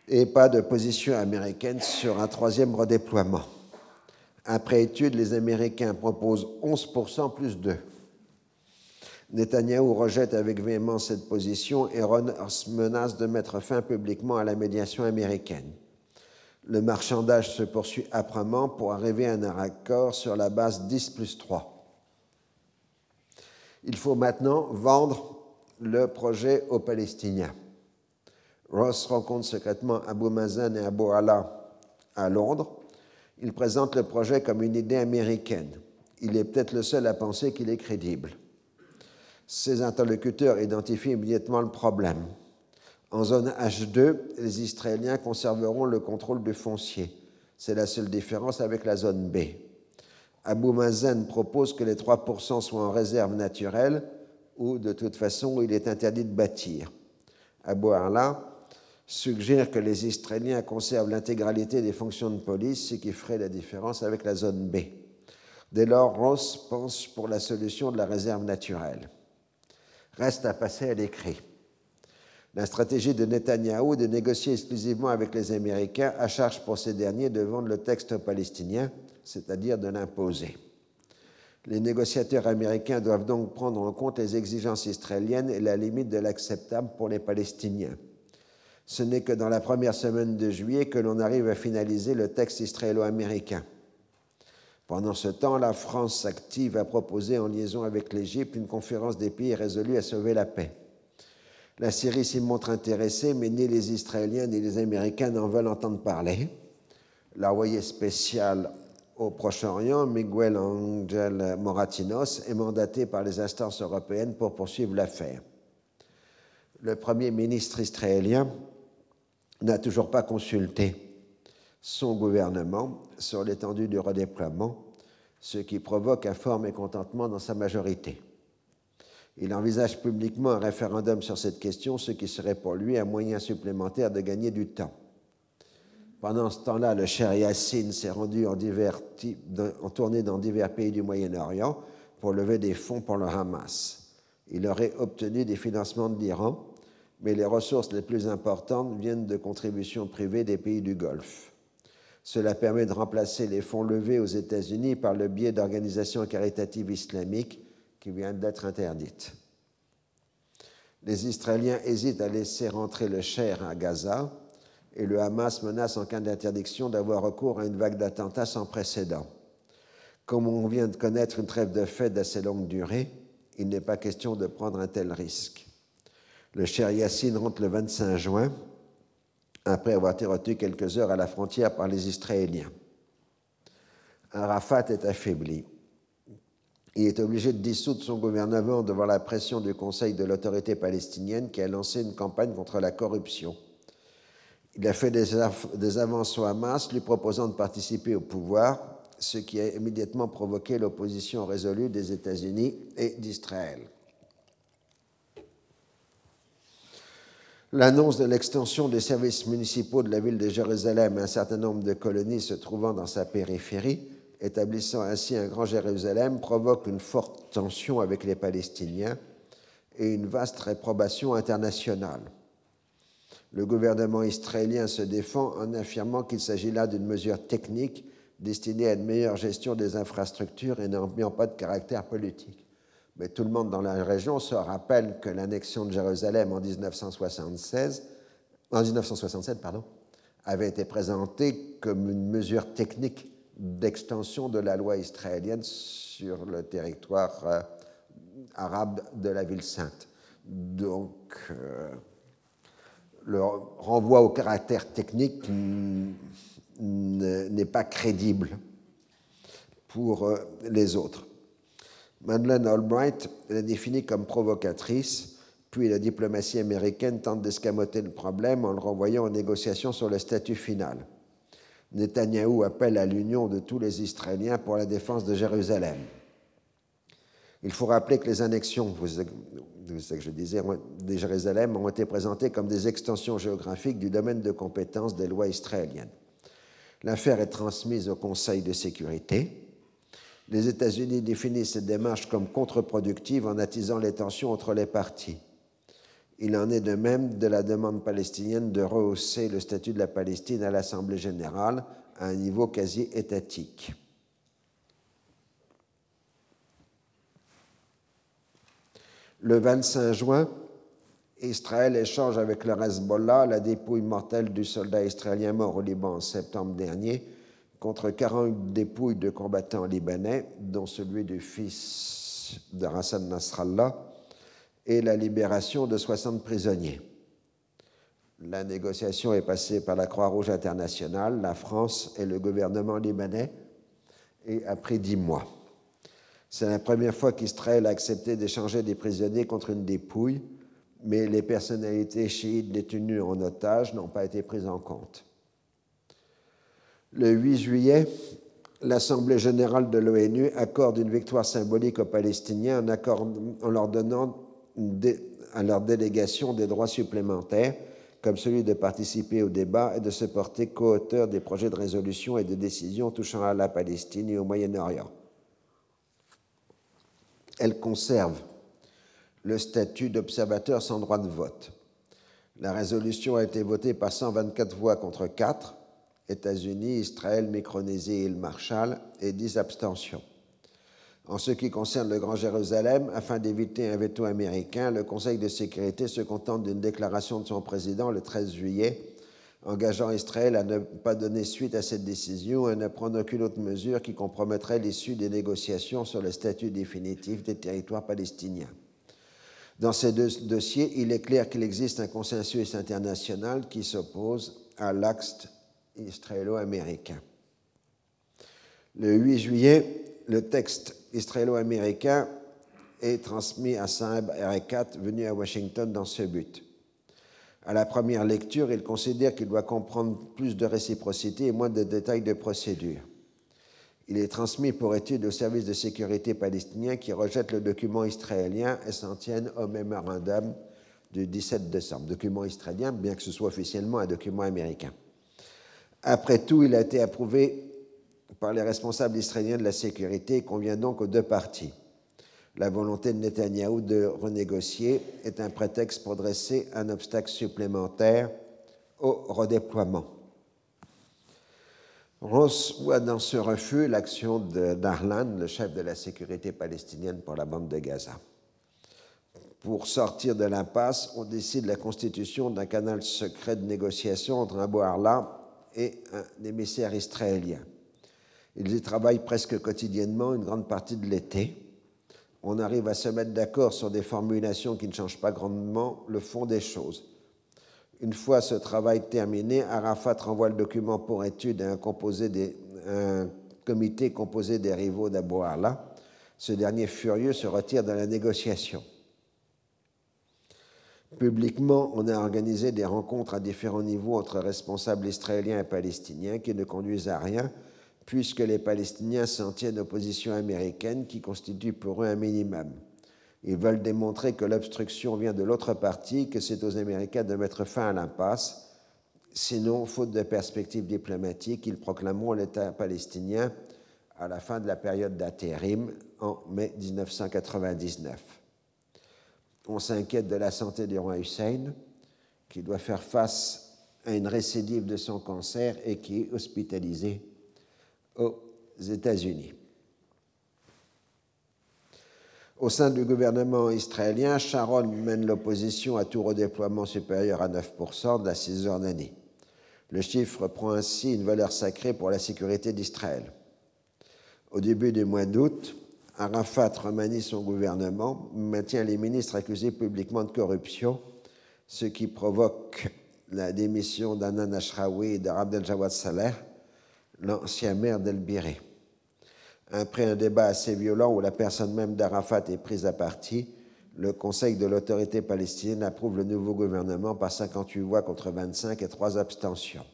et pas de position américaine sur un troisième redéploiement. Après étude, les Américains proposent 11% plus 2. Netanyahou rejette avec véhémence cette position et Ross menace de mettre fin publiquement à la médiation américaine. Le marchandage se poursuit âprement pour arriver à un accord sur la base 10 plus 3. Il faut maintenant vendre le projet aux Palestiniens. Ross rencontre secrètement Abu Mazen et Abu Allah à Londres. Il présente le projet comme une idée américaine. Il est peut-être le seul à penser qu'il est crédible. Ses interlocuteurs identifient immédiatement le problème. En zone H2, les Israéliens conserveront le contrôle du foncier. C'est la seule différence avec la zone B. Abou Mazen propose que les 3% soient en réserve naturelle ou de toute façon il est interdit de bâtir. Abou suggère que les Israéliens conservent l'intégralité des fonctions de police, ce qui ferait la différence avec la zone B. Dès lors, Ross pense pour la solution de la réserve naturelle. Reste à passer à l'écrit. La stratégie de Netanyahou de négocier exclusivement avec les Américains à charge pour ces derniers de vendre le texte aux Palestiniens c'est-à-dire de l'imposer. Les négociateurs américains doivent donc prendre en compte les exigences israéliennes et la limite de l'acceptable pour les Palestiniens. Ce n'est que dans la première semaine de juillet que l'on arrive à finaliser le texte israélo-américain. Pendant ce temps, la France s'active à proposer, en liaison avec l'Égypte, une conférence des pays résolus à sauver la paix. La Syrie s'y montre intéressée, mais ni les Israéliens ni les Américains n'en veulent entendre parler. L'envoyé spécial au Proche-Orient, Miguel Angel Moratinos, est mandaté par les instances européennes pour poursuivre l'affaire. Le Premier ministre israélien n'a toujours pas consulté son gouvernement sur l'étendue du redéploiement, ce qui provoque un fort mécontentement dans sa majorité. Il envisage publiquement un référendum sur cette question, ce qui serait pour lui un moyen supplémentaire de gagner du temps. Pendant ce temps-là, le cher Yassine s'est rendu en, en tournée dans divers pays du Moyen-Orient pour lever des fonds pour le Hamas. Il aurait obtenu des financements de l'Iran, mais les ressources les plus importantes viennent de contributions privées des pays du Golfe. Cela permet de remplacer les fonds levés aux États-Unis par le biais d'organisations caritatives islamiques qui viennent d'être interdites. Les Israéliens hésitent à laisser rentrer le Cher à Gaza, et le Hamas menace en cas d'interdiction d'avoir recours à une vague d'attentats sans précédent. Comme on vient de connaître une trêve de fait d'assez longue durée, il n'est pas question de prendre un tel risque. Le cher Yassine rentre le 25 juin, après avoir été retenu quelques heures à la frontière par les Israéliens. Arafat est affaibli. Il est obligé de dissoudre son gouvernement devant la pression du Conseil de l'autorité palestinienne qui a lancé une campagne contre la corruption. Il a fait des, avances au Hamas lui proposant de participer au pouvoir, ce qui a immédiatement provoqué l'opposition résolue des États-Unis et d'Israël. L'annonce de l'extension des services municipaux de la ville de Jérusalem à un certain nombre de colonies se trouvant dans sa périphérie, établissant ainsi un grand Jérusalem, provoque une forte tension avec les Palestiniens et une vaste réprobation internationale. Le gouvernement israélien se défend en affirmant qu'il s'agit là d'une mesure technique destinée à une meilleure gestion des infrastructures et n'ayant pas de caractère politique. Mais tout le monde dans la région se rappelle que l'annexion de Jérusalem en 1976, en 1967 pardon, avait été présentée comme une mesure technique d'extension de la loi israélienne sur le territoire euh, arabe de la ville sainte. Donc, euh, le renvoi au caractère technique n'est pas crédible pour euh, les autres. Madeleine Albright la définit comme provocatrice, puis la diplomatie américaine tente d'escamoter le problème en le renvoyant aux négociations sur le statut final. Netanyahou appelle à l'union de tous les Israéliens pour la défense de Jérusalem. Il faut rappeler que les annexions, ce que je disais, de Jérusalem ont été présentées comme des extensions géographiques du domaine de compétence des lois israéliennes. L'affaire est transmise au Conseil de sécurité. Les États-Unis définissent cette démarche comme contre-productive en attisant les tensions entre les parties. Il en est de même de la demande palestinienne de rehausser le statut de la Palestine à l'Assemblée générale à un niveau quasi étatique. Le 25 juin, Israël échange avec le Hezbollah la dépouille mortelle du soldat israélien mort au Liban en septembre dernier contre 40 dépouilles de combattants libanais, dont celui du fils de Hassan Nasrallah, et la libération de 60 prisonniers. La négociation est passée par la Croix-Rouge internationale, la France et le gouvernement libanais, et a pris dix mois. C'est la première fois qu'Israël a accepté d'échanger des prisonniers contre une dépouille, mais les personnalités chiites détenues en otage n'ont pas été prises en compte. Le 8 juillet, l'Assemblée générale de l'ONU accorde une victoire symbolique aux Palestiniens en, leur donnant à leur délégation des droits supplémentaires, comme celui de participer au débat et de se porter co-auteur des projets de résolution et de décision touchant à la Palestine et au Moyen-Orient elle conserve le statut d'observateur sans droit de vote. La résolution a été votée par 124 voix contre 4, États-Unis, Israël, Micronésie et île Marshall, et 10 abstentions. En ce qui concerne le Grand Jérusalem, afin d'éviter un veto américain, le Conseil de sécurité se contente d'une déclaration de son président le 13 juillet, engageant Israël à ne pas donner suite à cette décision et à ne prendre aucune autre mesure qui compromettrait l'issue des négociations sur le statut définitif des territoires palestiniens. Dans ces deux dossiers, il est clair qu'il existe un consensus international qui s'oppose à l'axe israélo-américain. Le 8 juillet, le texte israélo-américain est transmis à Saeb Erekat, venu à Washington dans ce but. À la première lecture, il considère qu'il doit comprendre plus de réciprocité et moins de détails de procédure. Il est transmis pour étude au service de sécurité palestinien qui rejette le document israélien et s'en tienne au mémorandum du 17 décembre. Document israélien, bien que ce soit officiellement un document américain. Après tout, il a été approuvé par les responsables israéliens de la sécurité et convient donc aux deux parties. La volonté de Netanyahou de renégocier est un prétexte pour dresser un obstacle supplémentaire au redéploiement. Ross voit dans ce refus l'action d'Arlan, le chef de la sécurité palestinienne pour la bande de Gaza. Pour sortir de l'impasse, on décide la constitution d'un canal secret de négociation entre Abu Arla et un émissaire israélien. Ils y travaillent presque quotidiennement une grande partie de l'été. On arrive à se mettre d'accord sur des formulations qui ne changent pas grandement le fond des choses. Une fois ce travail terminé, Arafat renvoie le document pour étude à un, comité composé des rivaux Arla. Ce dernier, furieux, se retire de la négociation. Publiquement, on a organisé des rencontres à différents niveaux entre responsables israéliens et palestiniens qui ne conduisent à rien, puisque les Palestiniens s'en tiennent aux positions américaines qui constituent pour eux un minimum. Ils veulent démontrer que l'obstruction vient de l'autre partie, que c'est aux Américains de mettre fin à l'impasse. Sinon, faute de perspectives diplomatiques, ils proclameront l'État palestinien à la fin de la période d'intérim en mai 1999. On s'inquiète de la santé du roi Hussein, qui doit faire face à une récidive de son cancer et qui est hospitalisé aux États-Unis. Au sein du gouvernement israélien, Sharon mène l'opposition à tout redéploiement supérieur à 9% de la Cisjordanie. Le chiffre prend ainsi une valeur sacrée pour la sécurité d'Israël. Au début du mois d'août, Arafat remanie son gouvernement, maintient les ministres accusés publiquement de corruption, ce qui provoque la démission d'Anan Ashraoui et d'Abdel Jawad Saleh, l'ancien maire d'El-Biré. Après un débat assez violent où la personne même d'Arafat est prise à partie, le Conseil de l'autorité palestinienne approuve le nouveau gouvernement par 58 voix contre 25 et 3 abstentions.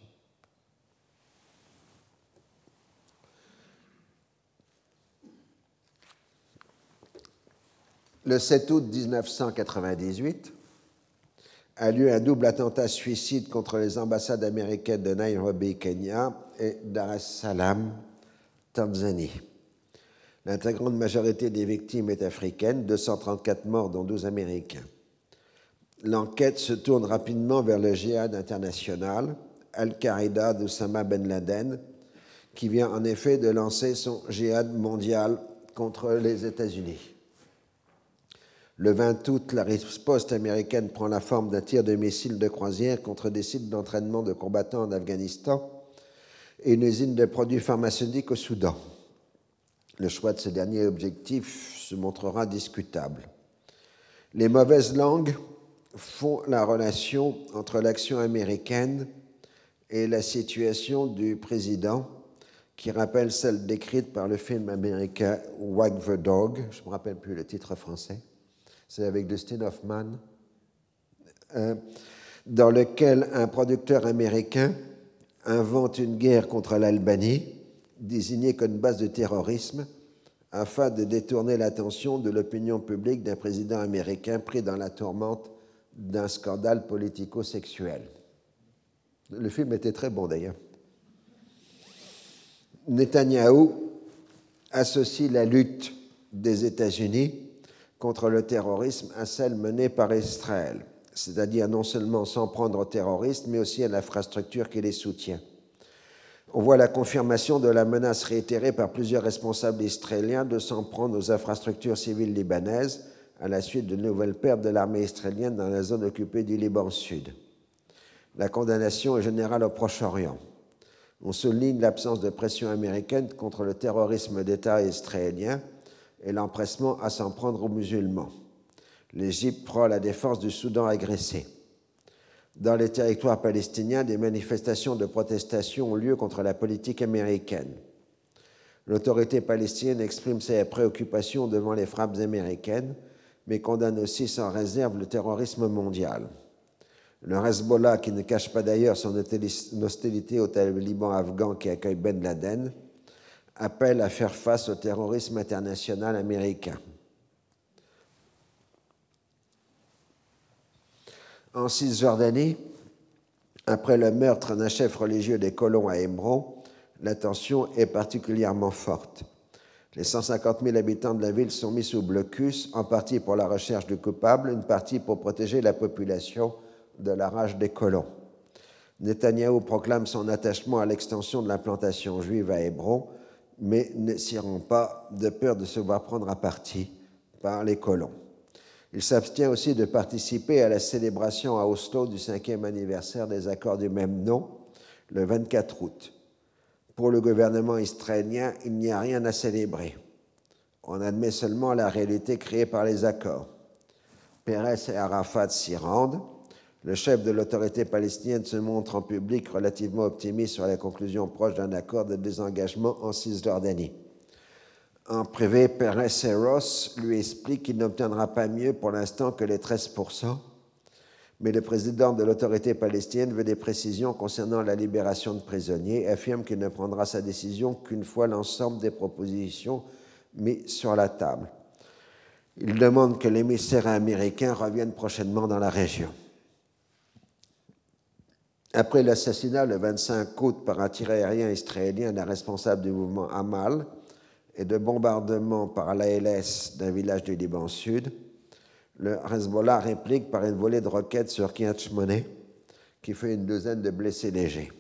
Le 7 août 1998, a lieu un double attentat suicide contre les ambassades américaines de Nairobi, Kenya et Dar es Salaam, Tanzanie. L'intégrante majorité des victimes est africaine, 234 morts dont 12 Américains. L'enquête se tourne rapidement vers le djihad international, Al-Qaïda d'Oussama Ben Laden, qui vient en effet de lancer son djihad mondial contre les États-Unis. Le 20 août, la riposte américaine prend la forme d'un tir de missiles de croisière contre des sites d'entraînement de combattants en Afghanistan et une usine de produits pharmaceutiques au Soudan. Le choix de ce dernier objectif se montrera discutable. Les mauvaises langues font la relation entre l'action américaine et la situation du président, qui rappelle celle décrite par le film américain Wag the Dog, je ne me rappelle plus le titre français, c'est avec Dustin Hoffman, euh, dans lequel un producteur américain invente une guerre contre l'Albanie, désignée comme base de terrorisme, afin de détourner l'attention de l'opinion publique d'un président américain pris dans la tourmente d'un scandale politico-sexuel. Le film était très bon d'ailleurs. Netanyahou associe la lutte des États-Unis contre le terrorisme à celle menée par Israël, c'est-à-dire non seulement s'en prendre aux terroristes, mais aussi à l'infrastructure qui les soutient. on voit la confirmation de la menace réitérée par plusieurs responsables israéliens de s'en prendre aux infrastructures civiles libanaises à la suite de nouvelles pertes de l'armée israélienne dans la zone occupée du Liban Sud. La condamnation est générale au Proche-Orient. On souligne l'absence de pression américaine contre le terrorisme d'État israélien et l'empressement à s'en prendre aux musulmans. L'Égypte prend la défense du Soudan agressé. Dans les territoires palestiniens, des manifestations de protestation ont lieu contre la politique américaine. L'autorité palestinienne exprime ses préoccupations devant les frappes américaines, mais condamne aussi sans réserve le terrorisme mondial. Le Hezbollah, qui ne cache pas d'ailleurs son hostilité au taliban afghan qui accueille Ben Laden, appelle à faire face au terrorisme international américain. En Cisjordanie, après le meurtre d'un chef religieux des colons à Hébron, la tension est particulièrement forte. Les 150 000 habitants de la ville sont mis sous blocus, en partie pour la recherche du coupable, une partie pour protéger la population de la rage des colons. Netanyahou proclame son attachement à l'extension de l'implantation juive à Hébron, mais ne s'y rend pas de peur de se voir prendre à partie par les colons. Il s'abstient aussi de participer à la célébration à Oslo du cinquième anniversaire des accords du même nom, le 24 août. Pour le gouvernement israélien, il n'y a rien à célébrer. On admet seulement la réalité créée par les accords. Pérez et Arafat s'y rendent. Le chef de l'autorité palestinienne se montre en public relativement optimiste sur la conclusion proche d'un accord de désengagement en Cisjordanie. En privé, Pérez Ross lui explique qu'il n'obtiendra pas mieux pour l'instant que les 13%, mais le président de l'autorité palestinienne veut des précisions concernant la libération de prisonniers et affirme qu'il ne prendra sa décision qu'une fois l'ensemble des propositions mises sur la table. Il demande que l'émissaire américain revienne prochainement dans la région. Après l'assassinat le 25 août par un tir aérien israélien d'un responsable du mouvement Hamal, et de bombardement par l'ALS d'un village du Liban Sud, le Hezbollah réplique par une volée de roquettes sur Kiryat qui fait une douzaine de blessés légers.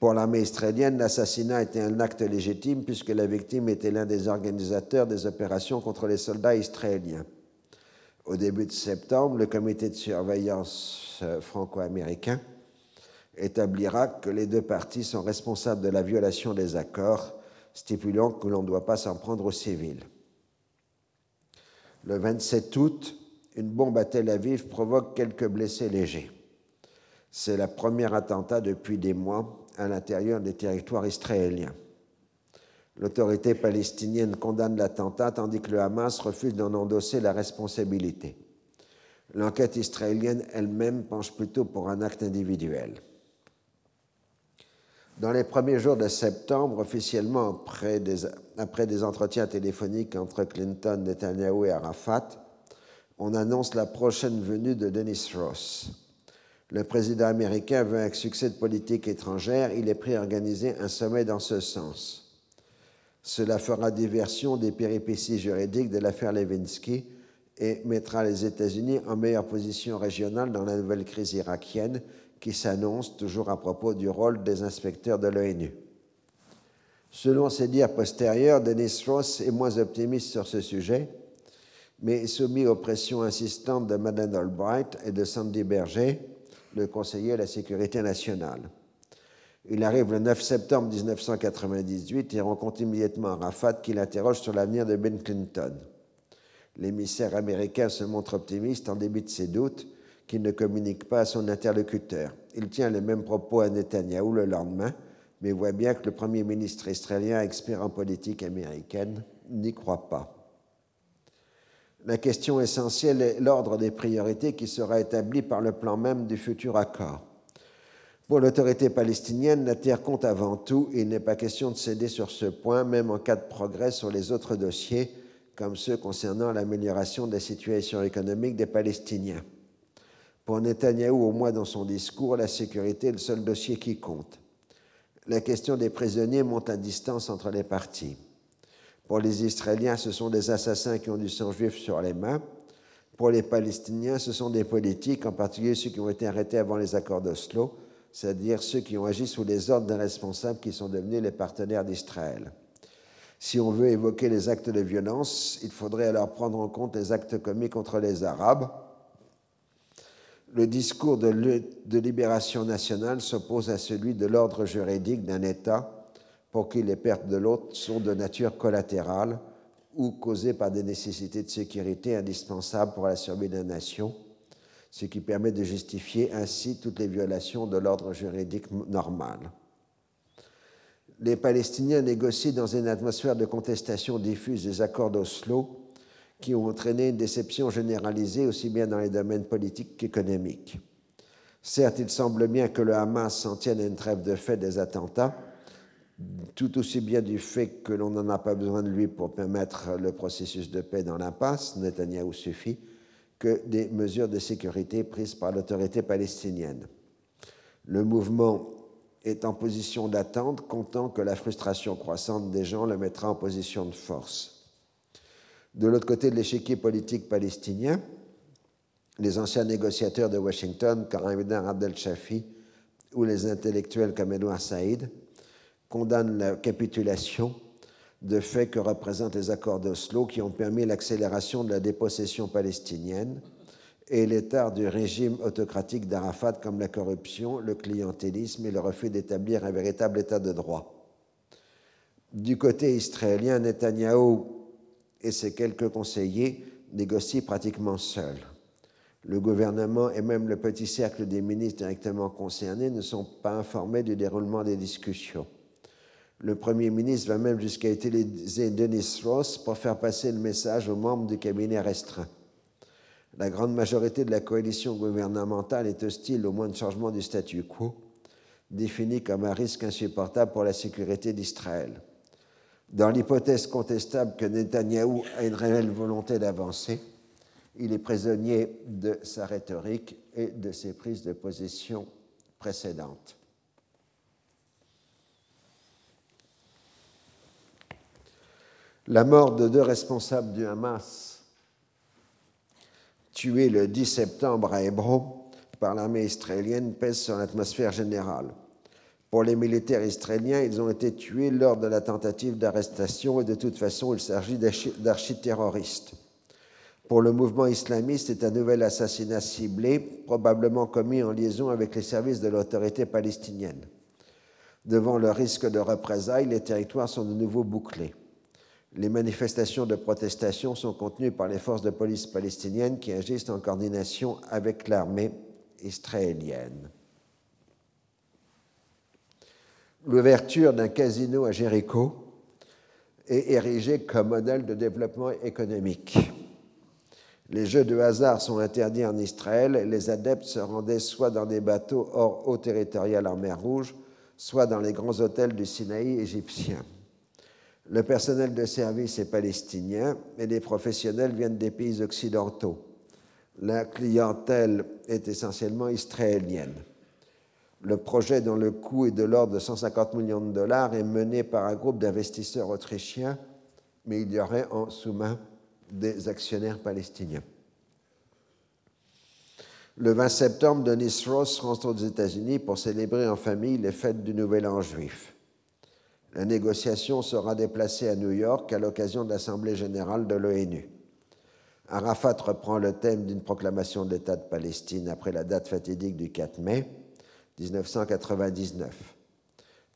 Pour l'armée israélienne, l'assassinat était un acte légitime puisque la victime était l'un des organisateurs des opérations contre les soldats israéliens. Au début de septembre, le comité de surveillance euh, franco-américain établira que les deux parties sont responsables de la violation des accords stipulant que l'on ne doit pas s'en prendre aux civils. Le 27 août, une bombe à Tel Aviv provoque quelques blessés légers. C'est le premier attentat depuis des mois à l'intérieur des territoires israéliens. L'autorité palestinienne condamne l'attentat tandis que le Hamas refuse d'en endosser la responsabilité. L'enquête israélienne elle-même penche plutôt pour un acte individuel. Dans les premiers jours de septembre, officiellement après des, entretiens téléphoniques entre Clinton, Netanyahu et Arafat, on annonce la prochaine venue de Dennis Ross. Le président américain veut un succès de politique étrangère, il est prêt à organiser un sommet dans ce sens. Cela fera diversion des péripéties juridiques de l'affaire Levinsky et mettra les États-Unis en meilleure position régionale dans la nouvelle crise irakienne qui s'annonce toujours à propos du rôle des inspecteurs de l'ONU. Selon ses dires postérieurs, Denis Ross est moins optimiste sur ce sujet, mais soumis aux pressions insistantes de Madeleine Albright et de Sandy Berger, le conseiller à la sécurité nationale. Il arrive le 9 septembre 1998 et rencontre immédiatement Arafat qui l'interroge sur l'avenir de Ben Clinton. L'émissaire américain se montre optimiste en début de ses doutes qu'il ne communique pas à son interlocuteur. Il tient les mêmes propos à Netanyahou le lendemain, mais voit bien que le Premier ministre israélien, expert en politique américaine, n'y croit pas. La question essentielle est l'ordre des priorités qui sera établi par le plan même du futur accord. Pour l'autorité palestinienne, la terre compte avant tout et il n'est pas question de céder sur ce point, même en cas de progrès sur les autres dossiers, comme ceux concernant l'amélioration de la situation économique des Palestiniens. Pour Netanyahou, au moins dans son discours, la sécurité est le seul dossier qui compte. La question des prisonniers monte à distance entre les parties. Pour les Israéliens, ce sont des assassins qui ont du sang juif sur les mains. Pour les Palestiniens, ce sont des politiques, en particulier ceux qui ont été arrêtés avant les accords d'Oslo, c'est-à-dire ceux qui ont agi sous les ordres des responsables qui sont devenus les partenaires d'Israël. Si on veut évoquer les actes de violence, il faudrait alors prendre en compte les actes commis contre les Arabes. Le discours de, libération nationale s'oppose à celui de l'ordre juridique d'un État pour qui les pertes de l'autre sont de nature collatérale ou causées par des nécessités de sécurité indispensables pour la survie de nation, ce qui permet de justifier ainsi toutes les violations de l'ordre juridique normal. Les Palestiniens négocient dans une atmosphère de contestation diffuse des accords d'Oslo qui ont entraîné une déception généralisée aussi bien dans les domaines politiques qu'économiques. Certes, il semble bien que le Hamas s'en tienne à une trêve de fait des attentats, tout aussi bien du fait que l'on n'en a pas besoin de lui pour permettre le processus de paix dans l'impasse, Netanyahou suffit, que des mesures de sécurité prises par l'autorité palestinienne. Le mouvement est en position d'attente, comptant que la frustration croissante des gens le mettra en position de force. De l'autre côté de l'échiquier politique palestinien, les anciens négociateurs de Washington, Karim Abdel Shafi, ou les intellectuels comme Edouard Saïd, condamne la capitulation de fait que représentent les accords d'Oslo qui ont permis l'accélération de la dépossession palestinienne et l'état du régime autocratique d'Arafat comme la corruption, le clientélisme et le refus d'établir un véritable état de droit. Du côté israélien, Netanyahou et ses quelques conseillers négocient pratiquement seuls. Le gouvernement et même le petit cercle des ministres directement concernés ne sont pas informés du déroulement des discussions. Le Premier ministre va même jusqu'à utiliser Denis Ross pour faire passer le message aux membres du cabinet restreint. La grande majorité de la coalition gouvernementale est hostile au moindre changement du statu quo, défini comme un risque insupportable pour la sécurité d'Israël. Dans l'hypothèse contestable que Netanyahou a une réelle volonté d'avancer, il est prisonnier de sa rhétorique et de ses prises de position précédentes. La mort de deux responsables du Hamas, tués le 10 septembre à Hébron par l'armée israélienne, pèse sur l'atmosphère générale. Pour les militaires israéliens, ils ont été tués lors de la tentative d'arrestation et de toute façon, il s'agit d'architerroristes. Pour le mouvement islamiste, c'est un nouvel assassinat ciblé, probablement commis en liaison avec les services de l'autorité palestinienne. Devant le risque de représailles, les territoires sont de nouveau bouclés. Les manifestations de protestation sont contenues par les forces de police palestiniennes qui agissent en coordination avec l'armée israélienne. L'ouverture d'un casino à Jéricho est érigée comme modèle de développement économique. Les jeux de hasard sont interdits en Israël et les adeptes se rendaient soit dans des bateaux hors eau territoriale en mer Rouge, soit dans les grands hôtels du Sinaï égyptien. Le personnel de service est palestinien et les professionnels viennent des pays occidentaux. La clientèle est essentiellement israélienne. Le projet dont le coût est de l'ordre de 150 millions de dollars est mené par un groupe d'investisseurs autrichiens, mais il y aurait en sous-main des actionnaires palestiniens. Le 20 septembre, Denis Ross rentre aux États-Unis pour célébrer en famille les fêtes du Nouvel An juif. La négociation sera déplacée à New York à l'occasion de l'Assemblée générale de l'ONU. Arafat reprend le thème d'une proclamation de l'État de Palestine après la date fatidique du 4 mai 1999.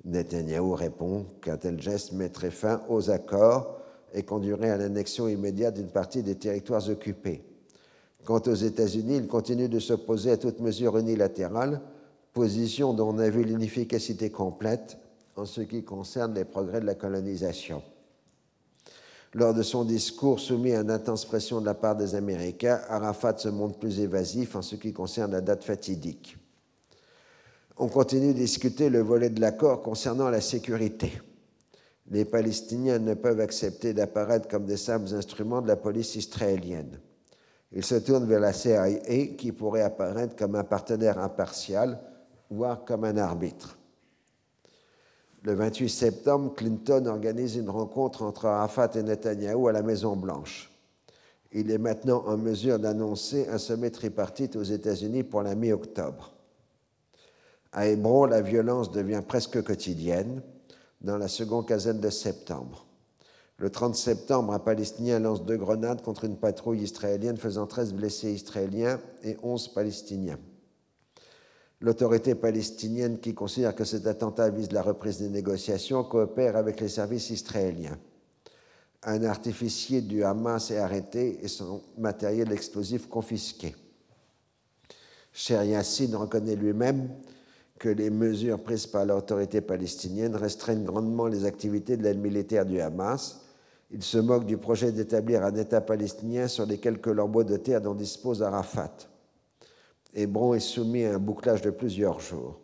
Netanyahou répond qu'un tel geste mettrait fin aux accords et conduirait à l'annexion immédiate d'une partie des territoires occupés. Quant aux États-Unis, ils continuent de s'opposer à toute mesure unilatérale, position dont on a vu l'inefficacité complète en ce qui concerne les progrès de la colonisation. Lors de son discours soumis à une intense pression de la part des Américains, Arafat se montre plus évasif en ce qui concerne la date fatidique. On continue de discuter le volet de l'accord concernant la sécurité. Les Palestiniens ne peuvent accepter d'apparaître comme des simples instruments de la police israélienne. Ils se tournent vers la CIA qui pourrait apparaître comme un partenaire impartial, voire comme un arbitre. Le 28 septembre, Clinton organise une rencontre entre Arafat et Netanyahou à la Maison-Blanche. Il est maintenant en mesure d'annoncer un sommet tripartite aux États-Unis pour la mi-octobre. À Hébron, la violence devient presque quotidienne dans la seconde quinzaine de septembre. Le 30 septembre, un Palestinien lance deux grenades contre une patrouille israélienne, faisant 13 blessés israéliens et 11 Palestiniens. L'autorité palestinienne, qui considère que cet attentat vise la reprise des négociations, coopère avec les services israéliens. Un artificier du Hamas est arrêté et son matériel explosif confisqué. Cher Yassine reconnaît lui-même que les mesures prises par l'autorité palestinienne restreignent grandement les activités de l'aide militaire du Hamas il se moque du projet d'établir un État palestinien sur les quelques lambeaux de terre dont dispose Arafat. Hébron est soumis à un bouclage de plusieurs jours.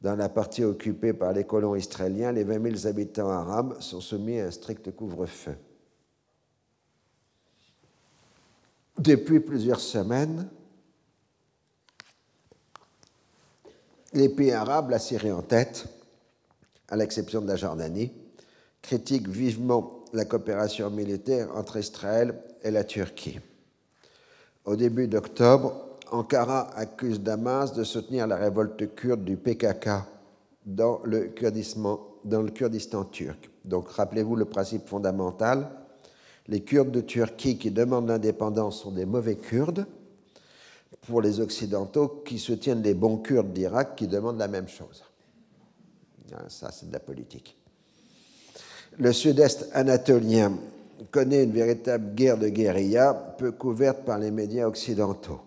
Dans la partie occupée par les colons israéliens, les 20 000 habitants arabes sont soumis à un strict couvre-feu. Depuis plusieurs semaines, les pays arabes, la Syrie en tête, à l'exception de la Jordanie, critiquent vivement la coopération militaire entre Israël et la Turquie. Au début d'octobre, Ankara accuse Damas de soutenir la révolte kurde du PKK dans le Kurdistan, dans le Kurdistan turc. Donc rappelez-vous le principe fondamental, les Kurdes de Turquie qui demandent l'indépendance sont des mauvais Kurdes pour les Occidentaux qui soutiennent les bons Kurdes d'Irak qui demandent la même chose. Ah, ça, c'est de la politique le sud-est anatolien connaît une véritable guerre de guérilla, peu couverte par les médias occidentaux,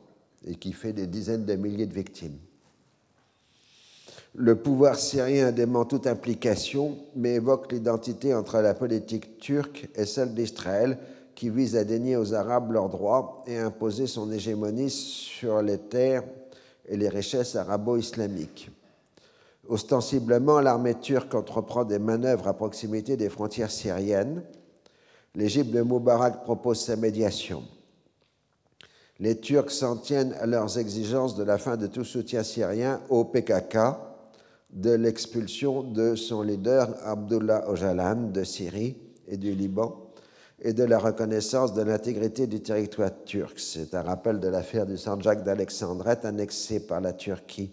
et qui fait des dizaines de milliers de victimes. Le pouvoir syrien dément toute implication, mais évoque l'identité entre la politique turque et celle d'Israël, qui vise à dénier aux Arabes leurs droits et à imposer son hégémonie sur les terres et les richesses arabo-islamiques. Ostensiblement, l'armée turque entreprend des manœuvres à proximité des frontières syriennes. L'Égypte de Moubarak propose sa médiation. Les Turcs s'en tiennent à leurs exigences de la fin de tout soutien syrien au PKK, de l'expulsion de son leader Abdullah Ocalan de Syrie et du Liban et de la reconnaissance de l'intégrité du territoire turc. C'est un rappel de l'affaire du Sanjak d'Alexandrette annexée par la Turquie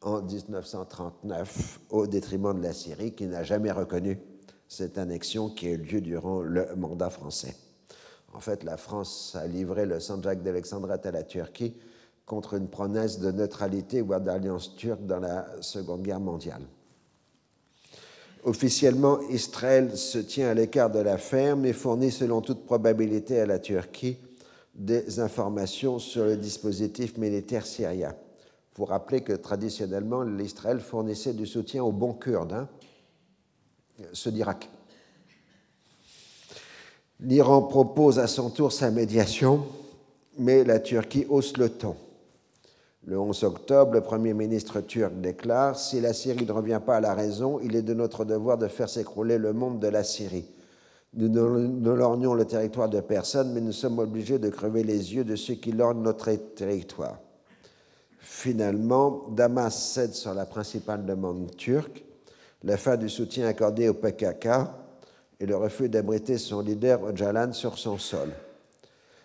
en 1939 au détriment de la Syrie qui n'a jamais reconnu cette annexion qui a eu lieu durant le mandat français. En fait, la France a livré le Sanjak d'Alexandrette à la Turquie contre une promesse de neutralité ou d'alliance turque dans la Seconde Guerre mondiale. Officiellement, Israël se tient à l'écart de l'affaire, mais fournit selon toute probabilité à la Turquie des informations sur le dispositif militaire syrien vous rappelez que traditionnellement, l'Israël fournissait du soutien aux bons Kurdes, hein, ceux d'Irak. L'Iran propose à son tour sa médiation, mais la Turquie hausse le ton. Le 11 octobre, le Premier ministre turc déclare Si la Syrie ne revient pas à la raison, il est de notre devoir de faire s'écrouler le monde de la Syrie. Nous ne lorgnons le territoire de personne, mais nous sommes obligés de crever les yeux de ceux qui lorgnent notre territoire. Finalement, Damas cède sur la principale demande turque, la fin du soutien accordé au PKK et le refus d'abriter son leader Öcalan sur son sol.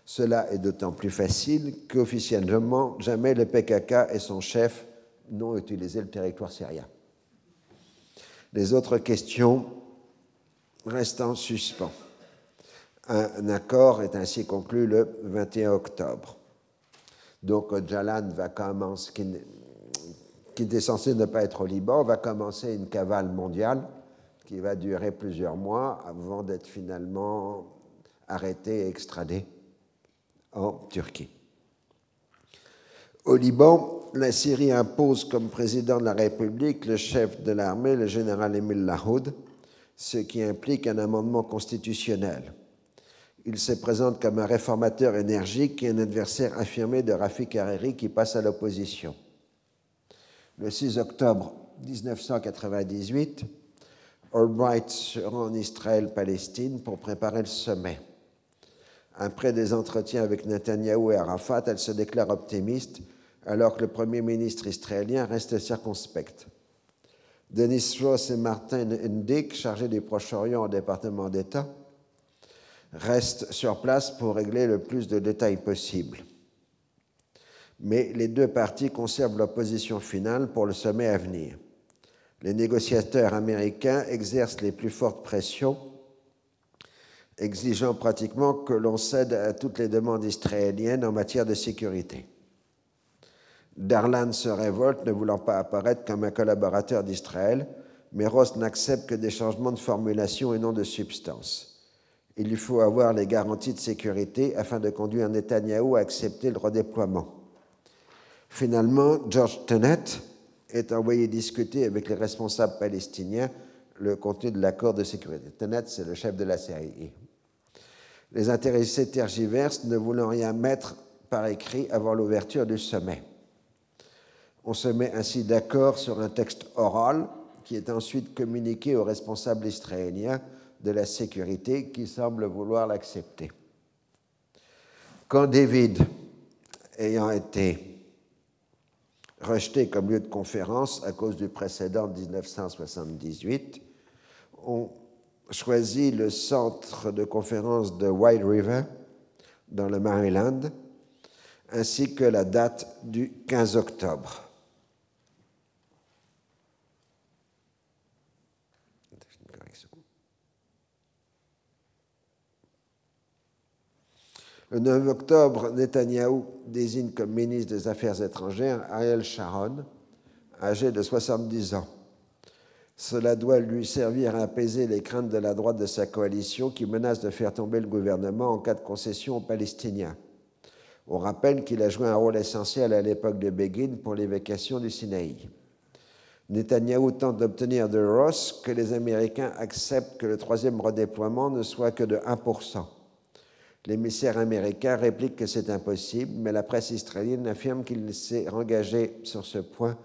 Cela est d'autant plus facile qu'officiellement, jamais le PKK et son chef n'ont utilisé le territoire syrien. Les autres questions restent en suspens. Un accord est ainsi conclu le 21 octobre. Donc Jalan va commencer, qui, était censé ne pas être au Liban, va commencer une cavale mondiale qui va durer plusieurs mois avant d'être finalement arrêté et extradé en Turquie. Au Liban, la Syrie impose comme président de la République le chef de l'armée, le général Emile Lahoud, ce qui implique un amendement constitutionnel. Il se présente comme un réformateur énergique et un adversaire affirmé de Rafik Hariri qui passe à l'opposition. Le 6 octobre 1998, Albright se rend en Israël-Palestine pour préparer le sommet. Après des entretiens avec Netanyahou et Arafat, elle se déclare optimiste alors que le Premier ministre israélien reste circonspect. Denis Ross et Martin Indyk, chargés du Proche-Orient au département d'État, reste sur place pour régler le plus de détails possible. mais les deux parties conservent leur position finale pour le sommet à venir. Les négociateurs américains exercent les plus fortes pressions, exigeant pratiquement que l'on cède à toutes les demandes israéliennes en matière de sécurité. Darlan se révolte, ne voulant pas apparaître comme un collaborateur d'Israël, mais Ross n'accepte que des changements de formulation et non de substance. Il lui faut avoir les garanties de sécurité afin de conduire Netanyahou à accepter le redéploiement. Finalement, George Tenet est envoyé discuter avec les responsables palestiniens le contenu de l'accord de sécurité. Tenet, c'est le chef de la CIA. Les intéressés tergiversent, ne voulant rien mettre par écrit avant l'ouverture du sommet. On se met ainsi d'accord sur un texte oral qui est ensuite communiqué aux responsables israéliens de la sécurité qui semblent vouloir l'accepter. Quand David, ayant été rejeté comme lieu de conférence à cause du précédent de 1978, on choisit le centre de conférence de White River dans le Maryland, ainsi que la date du 15 octobre. Le 9 octobre, Netanyahou désigne comme ministre des Affaires étrangères Ariel Sharon, âgé de 70 ans. Cela doit lui servir à apaiser les craintes de la droite de sa coalition qui menace de faire tomber le gouvernement en cas de concession aux Palestiniens. On rappelle qu'il a joué un rôle essentiel à l'époque de Begin pour l'évacuation du Sinaï. Netanyahou tente d'obtenir de Ross que les Américains acceptent que le troisième redéploiement ne soit que de 1%. L'émissaire américain réplique que c'est impossible, mais la presse israélienne affirme qu'il s'est engagé sur ce point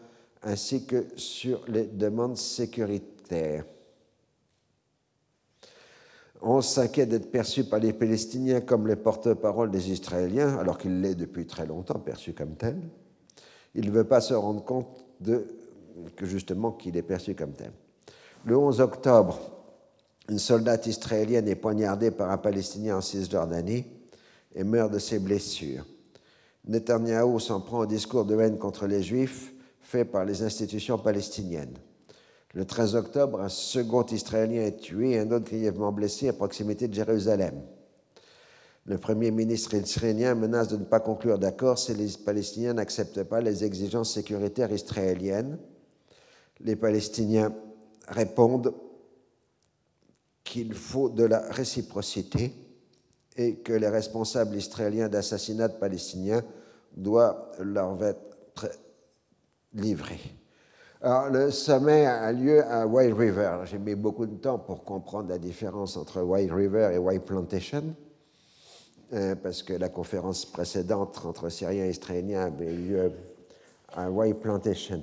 ainsi que sur les demandes sécuritaires. On s'inquiète d'être perçu par les Palestiniens comme les porte-parole des Israéliens, alors qu'il l'est depuis très longtemps perçu comme tel. Il ne veut pas se rendre compte de, que justement qu'il est perçu comme tel. Le 11 octobre, une soldate israélienne est poignardée par un Palestinien en Cisjordanie et meurt de ses blessures. Netanyahou s'en prend au discours de haine contre les Juifs fait par les institutions palestiniennes. Le 13 octobre, un second Israélien est tué et un autre grièvement blessé à proximité de Jérusalem. Le Premier ministre israélien menace de ne pas conclure d'accord si les Palestiniens n'acceptent pas les exigences sécuritaires israéliennes. Les Palestiniens répondent qu'il faut de la réciprocité et que les responsables israéliens d'assassinats palestiniens doivent leur être livrés. Alors, le sommet a lieu à White River. J'ai mis beaucoup de temps pour comprendre la différence entre White River et White Plantation, euh, parce que la conférence précédente entre Syriens et Israéliens avait lieu à White Plantation.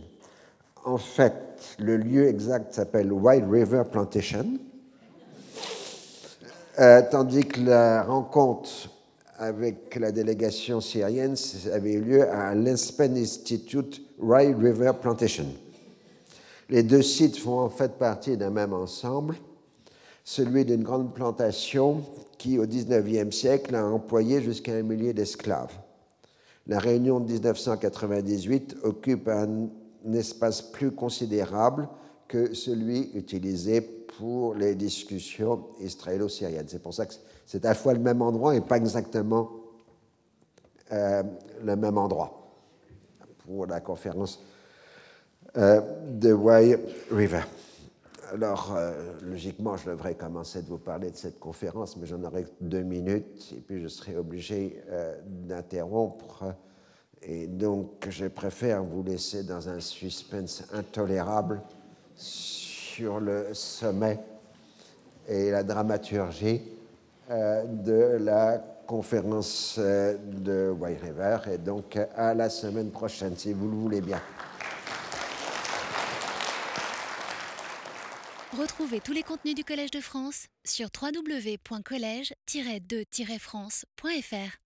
En fait, le lieu exact s'appelle White River Plantation euh, tandis que la rencontre avec la délégation syrienne avait eu lieu à l'Enspen Institute Rye River Plantation. Les deux sites font en fait partie d'un même ensemble, celui d'une grande plantation qui, au XIXe siècle, a employé jusqu'à un millier d'esclaves. La réunion de 1998 occupe un espace plus considérable que celui utilisé pour les discussions israélo-syriennes. C'est pour ça que c'est à la fois le même endroit et pas exactement euh, le même endroit pour la conférence euh, de Way River. Alors, euh, logiquement, je devrais commencer de vous parler de cette conférence, mais j'en aurai deux minutes et puis je serai obligé d'interrompre. Et donc, je préfère vous laisser dans un suspense intolérable sur le sommet et la dramaturgie euh, de la conférence euh, de White River. Et donc, à la semaine prochaine, si vous le voulez bien. Retrouvez tous les contenus du Collège de France sur www.colège-2-france.fr.